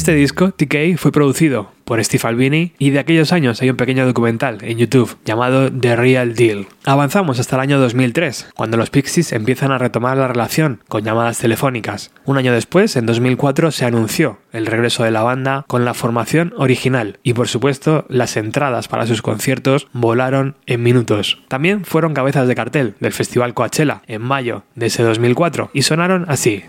Este disco, TK, fue producido por Steve Albini y de aquellos años hay un pequeño documental en YouTube llamado The Real Deal. Avanzamos hasta el año 2003, cuando los Pixies empiezan a retomar la relación con llamadas telefónicas. Un año después, en 2004, se anunció el regreso de la banda con la formación original y por supuesto las entradas para sus conciertos volaron en minutos. También fueron cabezas de cartel del Festival Coachella en mayo de ese 2004 y sonaron así.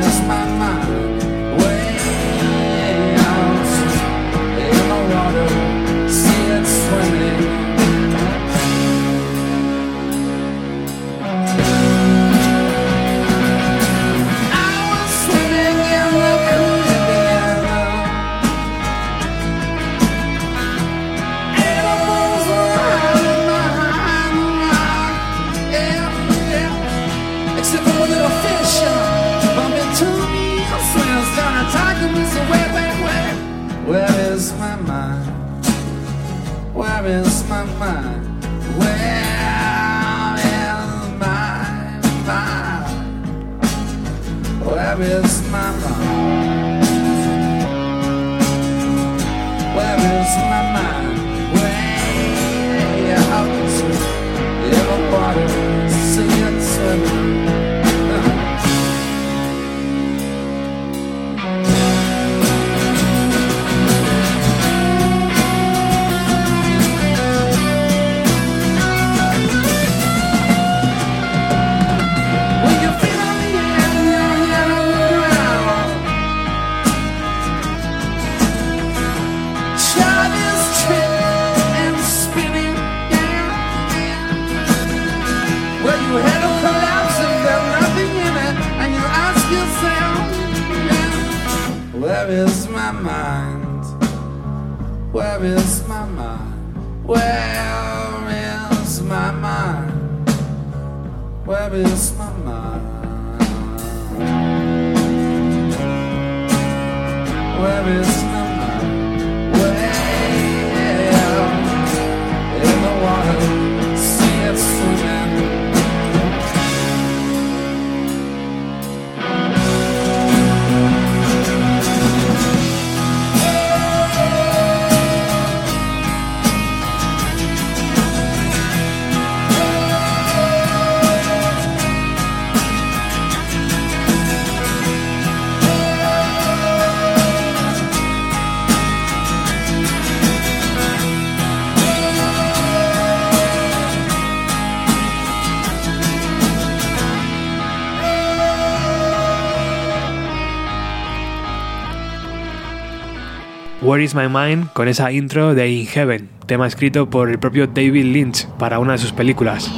promised Where is My Mind con esa intro de In Heaven, tema escrito por el propio David Lynch para una de sus películas.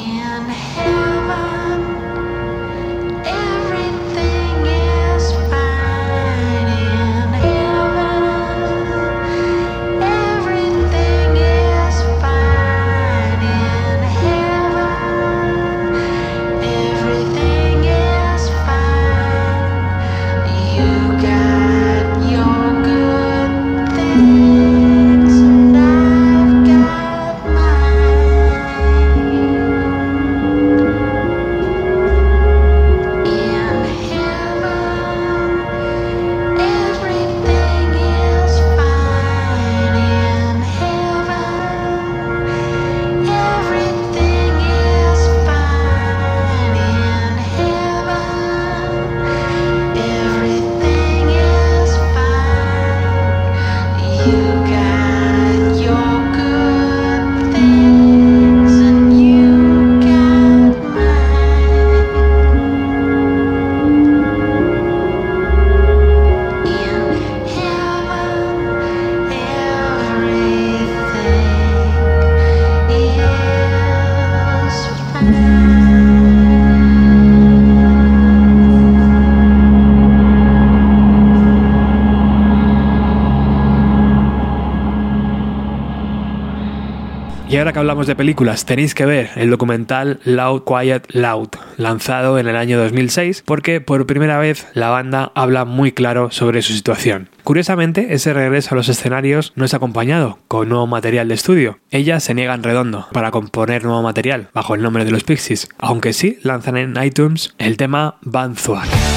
Hablamos de películas, tenéis que ver el documental Loud Quiet Loud, lanzado en el año 2006, porque por primera vez la banda habla muy claro sobre su situación. Curiosamente, ese regreso a los escenarios no es acompañado con nuevo material de estudio. Ellas se niegan redondo para componer nuevo material bajo el nombre de los Pixies, aunque sí lanzan en iTunes el tema Banzuak.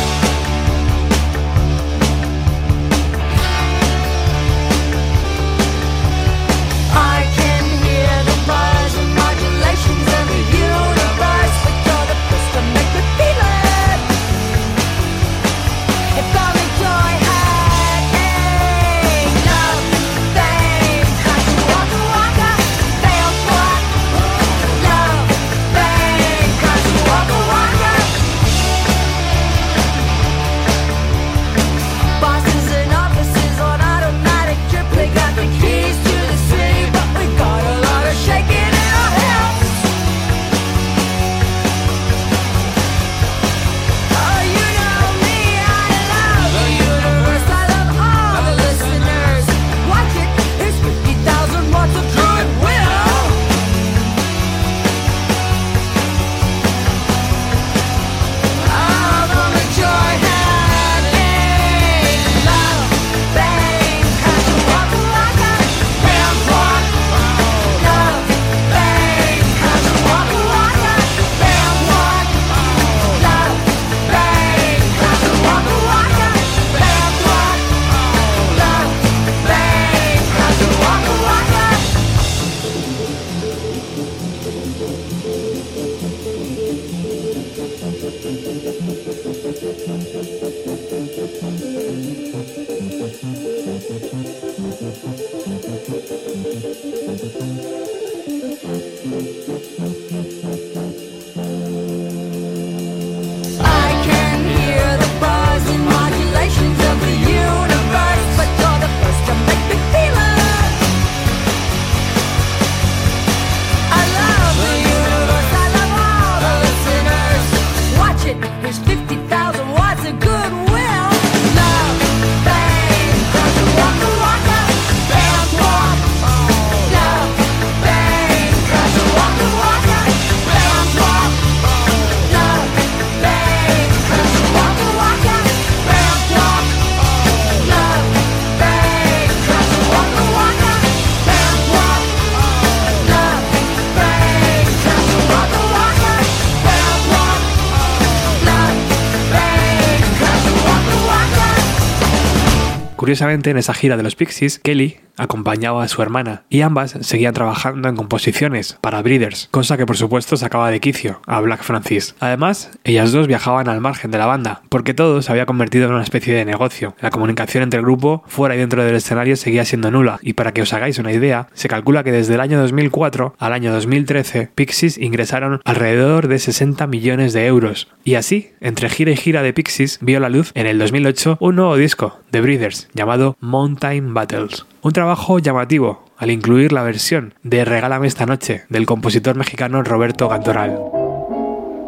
Curiosamente, en esa gira de los Pixies, Kelly acompañaba a su hermana y ambas seguían trabajando en composiciones para Breeders, cosa que por supuesto sacaba de quicio a Black Francis. Además, ellas dos viajaban al margen de la banda, porque todo se había convertido en una especie de negocio. La comunicación entre el grupo, fuera y dentro del escenario, seguía siendo nula, y para que os hagáis una idea, se calcula que desde el año 2004 al año 2013, Pixies ingresaron alrededor de 60 millones de euros. Y así, entre gira y gira de Pixies, vio la luz en el 2008 un nuevo disco de Breeders llamado Mountain Battles. Un trabajo llamativo al incluir la versión de Regálame esta noche del compositor mexicano Roberto Cantoral.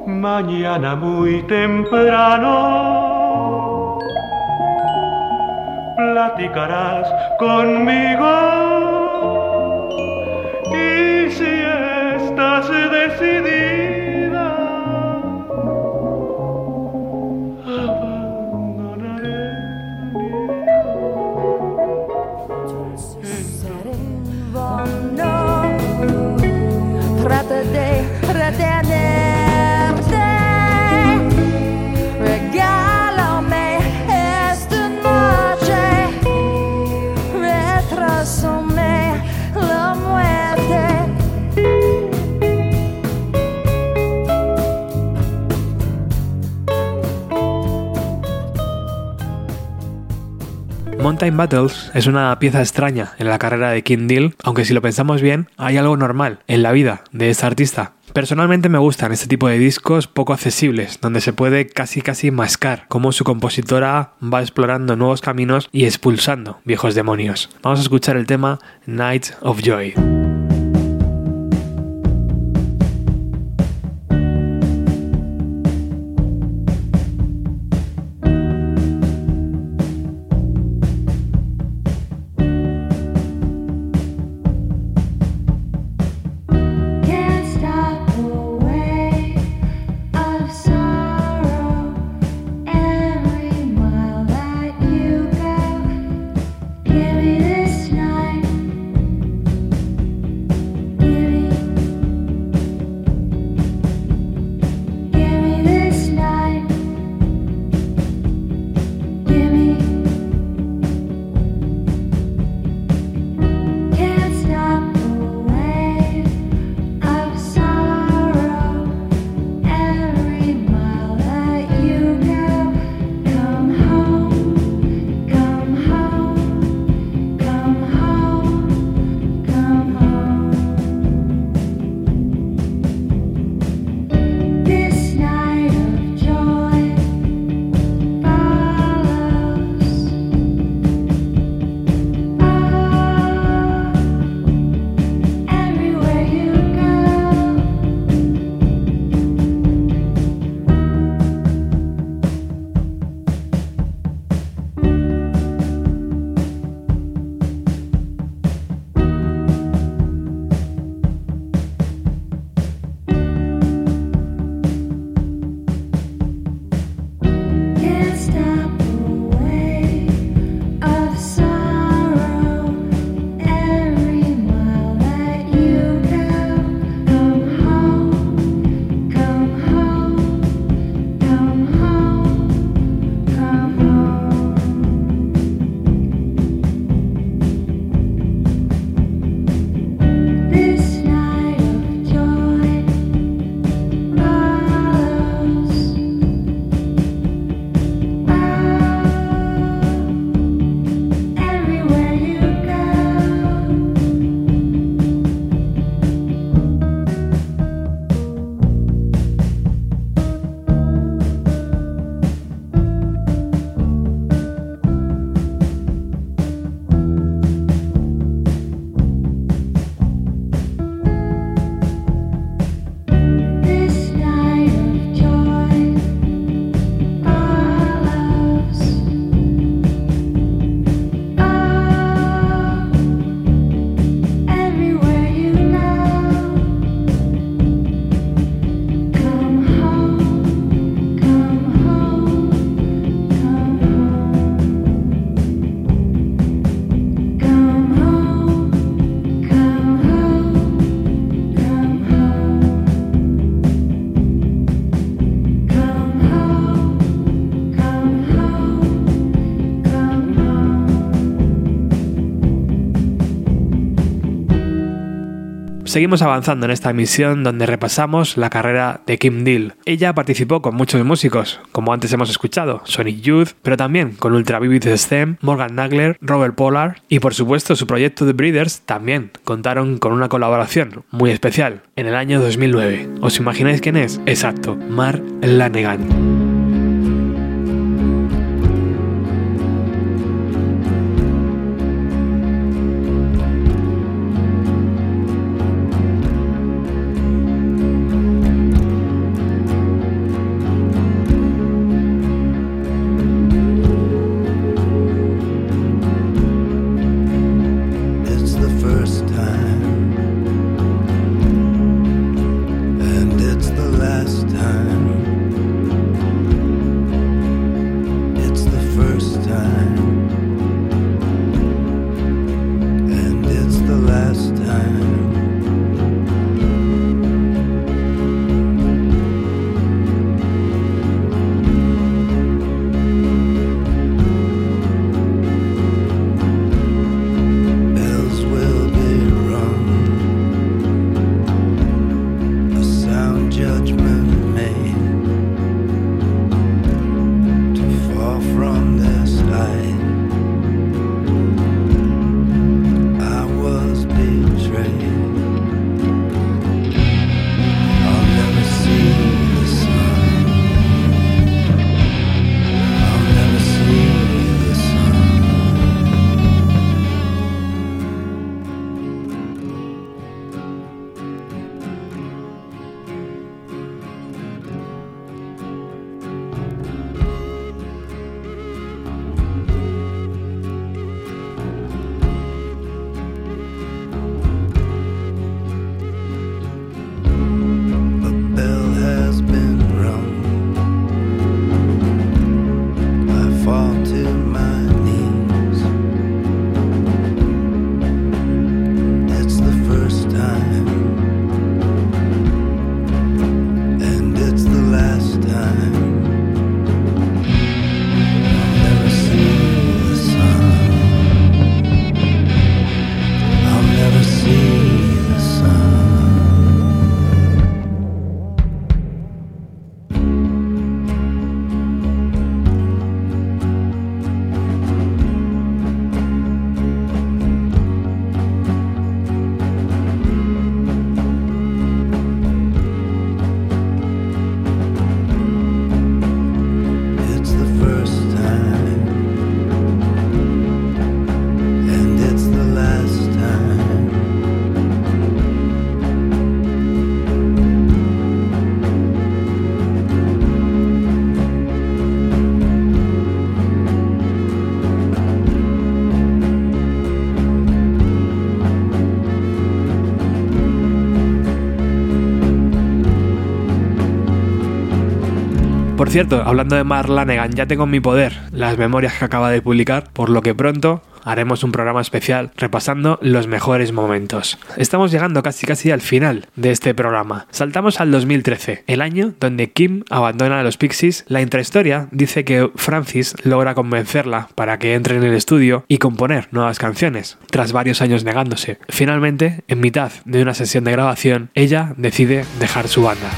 Mañana muy temprano platicarás conmigo y si estás decidida Mountain Battles es una pieza extraña en la carrera de King Deal, aunque si lo pensamos bien, hay algo normal en la vida de esta artista. Personalmente me gustan este tipo de discos poco accesibles, donde se puede casi casi mascar cómo su compositora va explorando nuevos caminos y expulsando viejos demonios. Vamos a escuchar el tema Night of Joy. Seguimos avanzando en esta emisión donde repasamos la carrera de Kim Deal. Ella participó con muchos músicos, como antes hemos escuchado, Sonic Youth, pero también con Ultra Vivid Stem, Morgan Nagler, Robert Pollard y por supuesto su proyecto The Breeders también contaron con una colaboración muy especial en el año 2009. ¿Os imagináis quién es? Exacto, Mar Lanegan. Por cierto, hablando de Mark Lanegan, ya tengo en mi poder las memorias que acaba de publicar, por lo que pronto haremos un programa especial repasando los mejores momentos. Estamos llegando casi casi al final de este programa. Saltamos al 2013, el año donde Kim abandona a los Pixies. La intrahistoria dice que Francis logra convencerla para que entre en el estudio y componer nuevas canciones, tras varios años negándose. Finalmente, en mitad de una sesión de grabación, ella decide dejar su banda.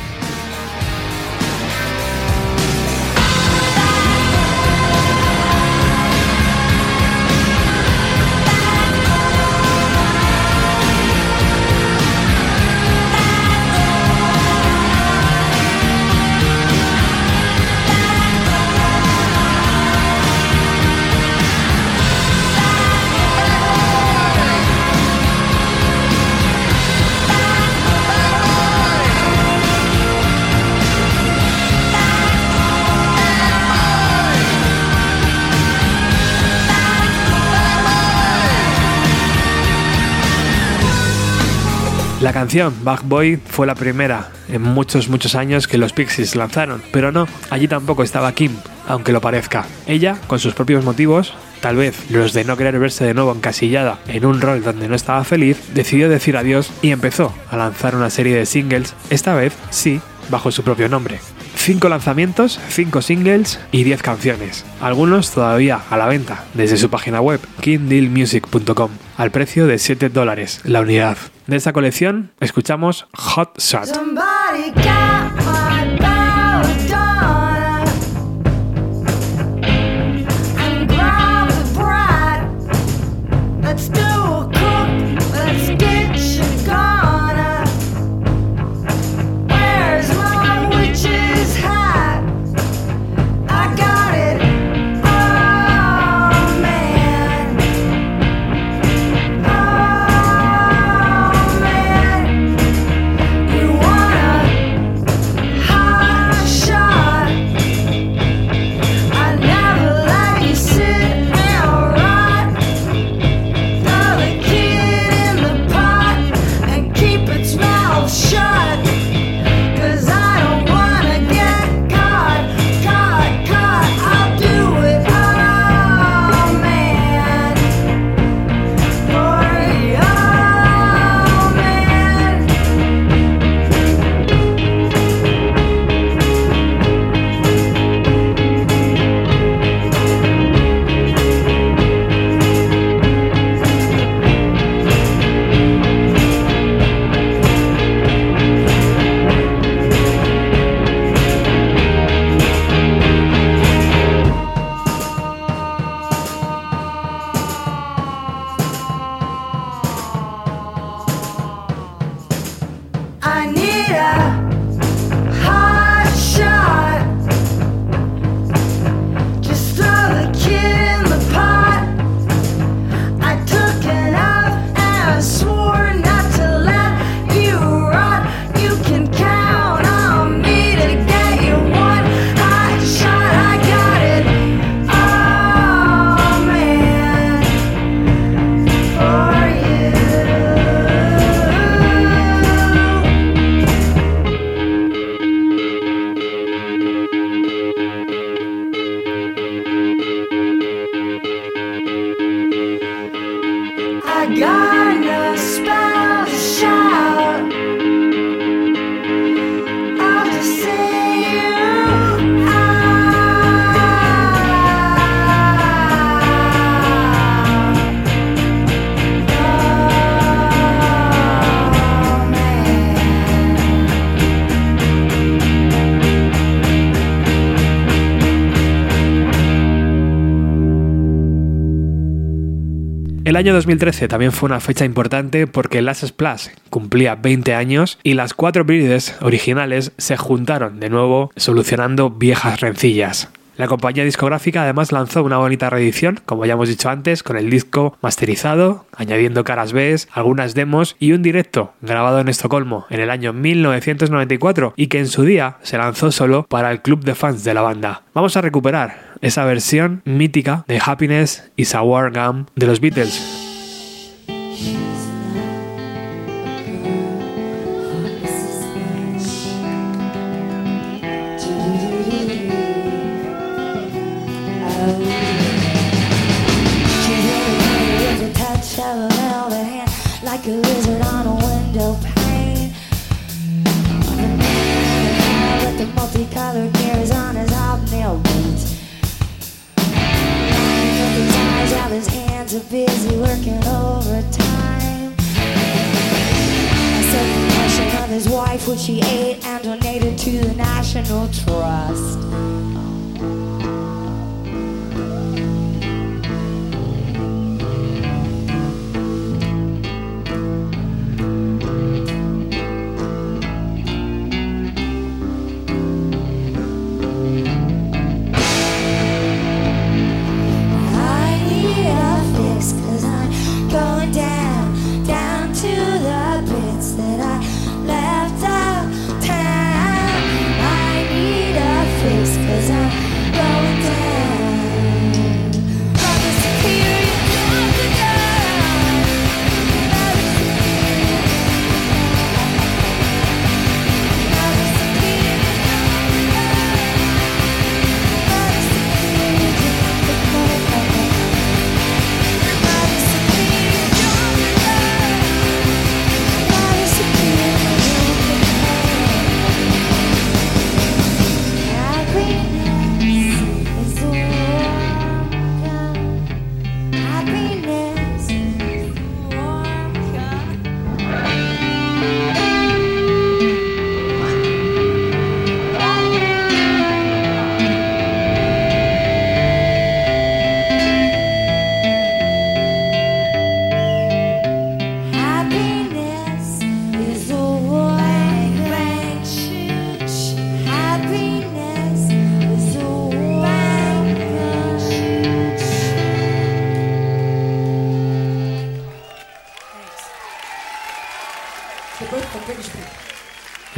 La canción Bad Boy fue la primera en muchos, muchos años que los Pixies lanzaron, pero no, allí tampoco estaba Kim, aunque lo parezca. Ella, con sus propios motivos, tal vez los de no querer verse de nuevo encasillada en un rol donde no estaba feliz, decidió decir adiós y empezó a lanzar una serie de singles, esta vez sí, bajo su propio nombre. 5 lanzamientos, 5 singles y 10 canciones, algunos todavía a la venta desde su página web kindlemusic.com al precio de 7 dólares la unidad. De esta colección escuchamos Hot Shot. Año 2013 también fue una fecha importante porque Last Splash cumplía 20 años y las cuatro Breeders originales se juntaron de nuevo solucionando viejas rencillas. La compañía discográfica además lanzó una bonita reedición, como ya hemos dicho antes, con el disco masterizado, añadiendo caras B, algunas demos y un directo grabado en Estocolmo en el año 1994 y que en su día se lanzó solo para el club de fans de la banda. Vamos a recuperar esa versión mítica de Happiness y Sour Gum de los Beatles. A of his hands are busy working overtime. I said the passion of his wife, which he ate and donated to the National Trust.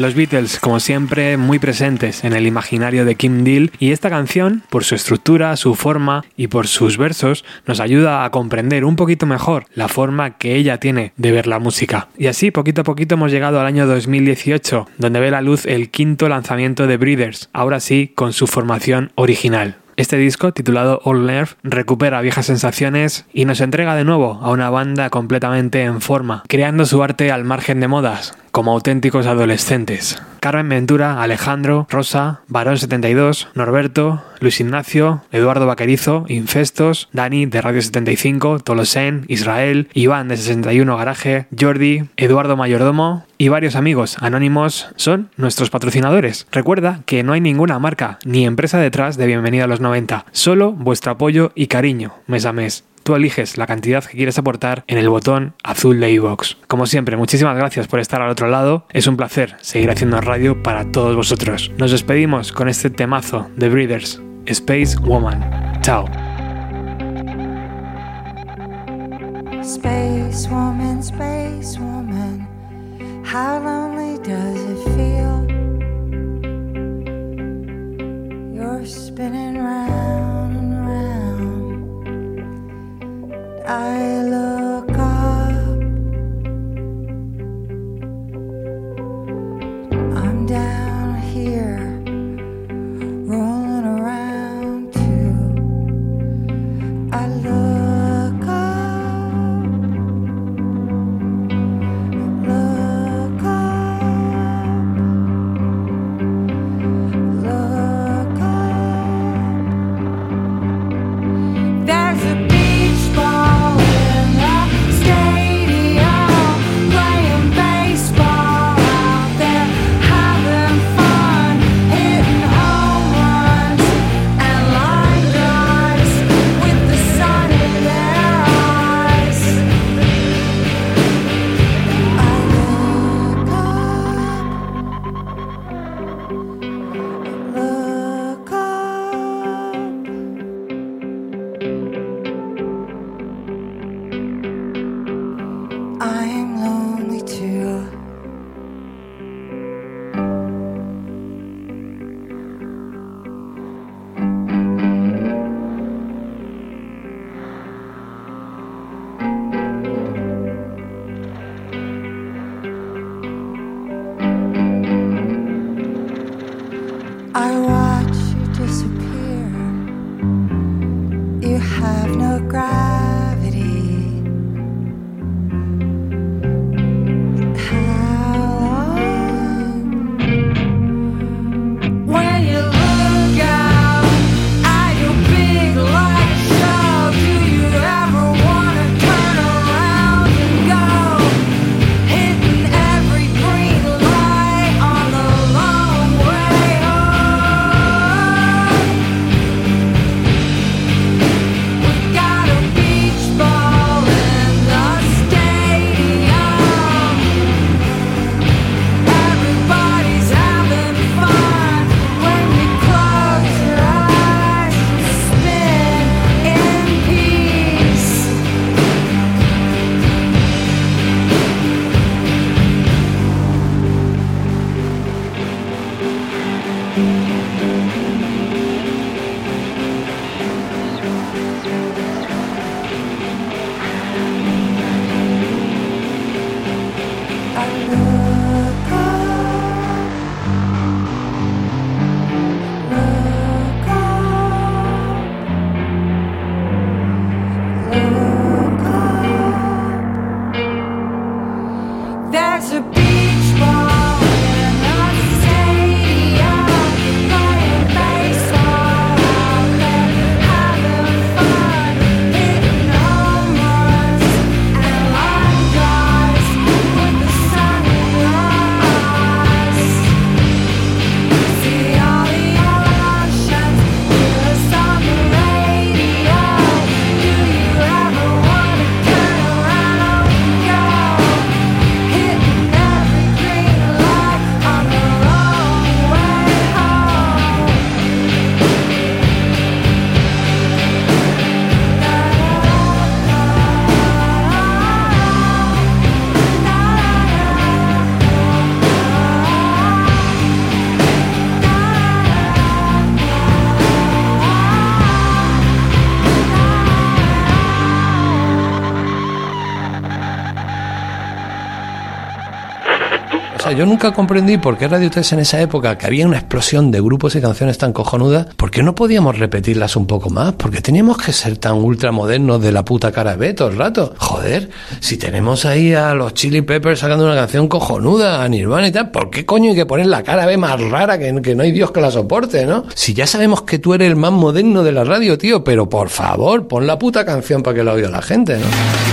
Los Beatles, como siempre, muy presentes en el imaginario de Kim Deal y esta canción, por su estructura, su forma y por sus versos, nos ayuda a comprender un poquito mejor la forma que ella tiene de ver la música. Y así, poquito a poquito hemos llegado al año 2018, donde ve la luz el quinto lanzamiento de Breeders, ahora sí con su formación original. Este disco, titulado All Nerve, recupera viejas sensaciones y nos entrega de nuevo a una banda completamente en forma, creando su arte al margen de modas, como auténticos adolescentes. Carmen Ventura, Alejandro, Rosa, Barón 72, Norberto, Luis Ignacio, Eduardo Vaquerizo, Infestos, Dani de Radio 75, Tolosen, Israel, Iván de 61 Garaje, Jordi, Eduardo Mayordomo y varios amigos anónimos son nuestros patrocinadores. Recuerda que no hay ninguna marca ni empresa detrás de Bienvenida a los 90, solo vuestro apoyo y cariño mes a mes. Tú eliges la cantidad que quieres aportar en el botón azul de iVoox. Como siempre, muchísimas gracias por estar al otro lado. Es un placer seguir haciendo radio para todos vosotros. Nos despedimos con este temazo de Breeders, Space Woman. Chao. Space woman, space woman, how lonely does it feel? You're spinning round down yo nunca comprendí por qué Radio 3 en esa época, que había una explosión de grupos y canciones tan cojonudas, ¿por qué no podíamos repetirlas un poco más? ¿Por qué teníamos que ser tan ultramodernos de la puta cara B todo el rato? Joder, si tenemos ahí a los Chili Peppers sacando una canción cojonuda, a Nirvana y tal, ¿por qué coño hay que poner la cara B más rara que, que no hay Dios que la soporte, ¿no? Si ya sabemos que tú eres el más moderno de la radio, tío, pero por favor, pon la puta canción para que la oiga la gente, ¿no?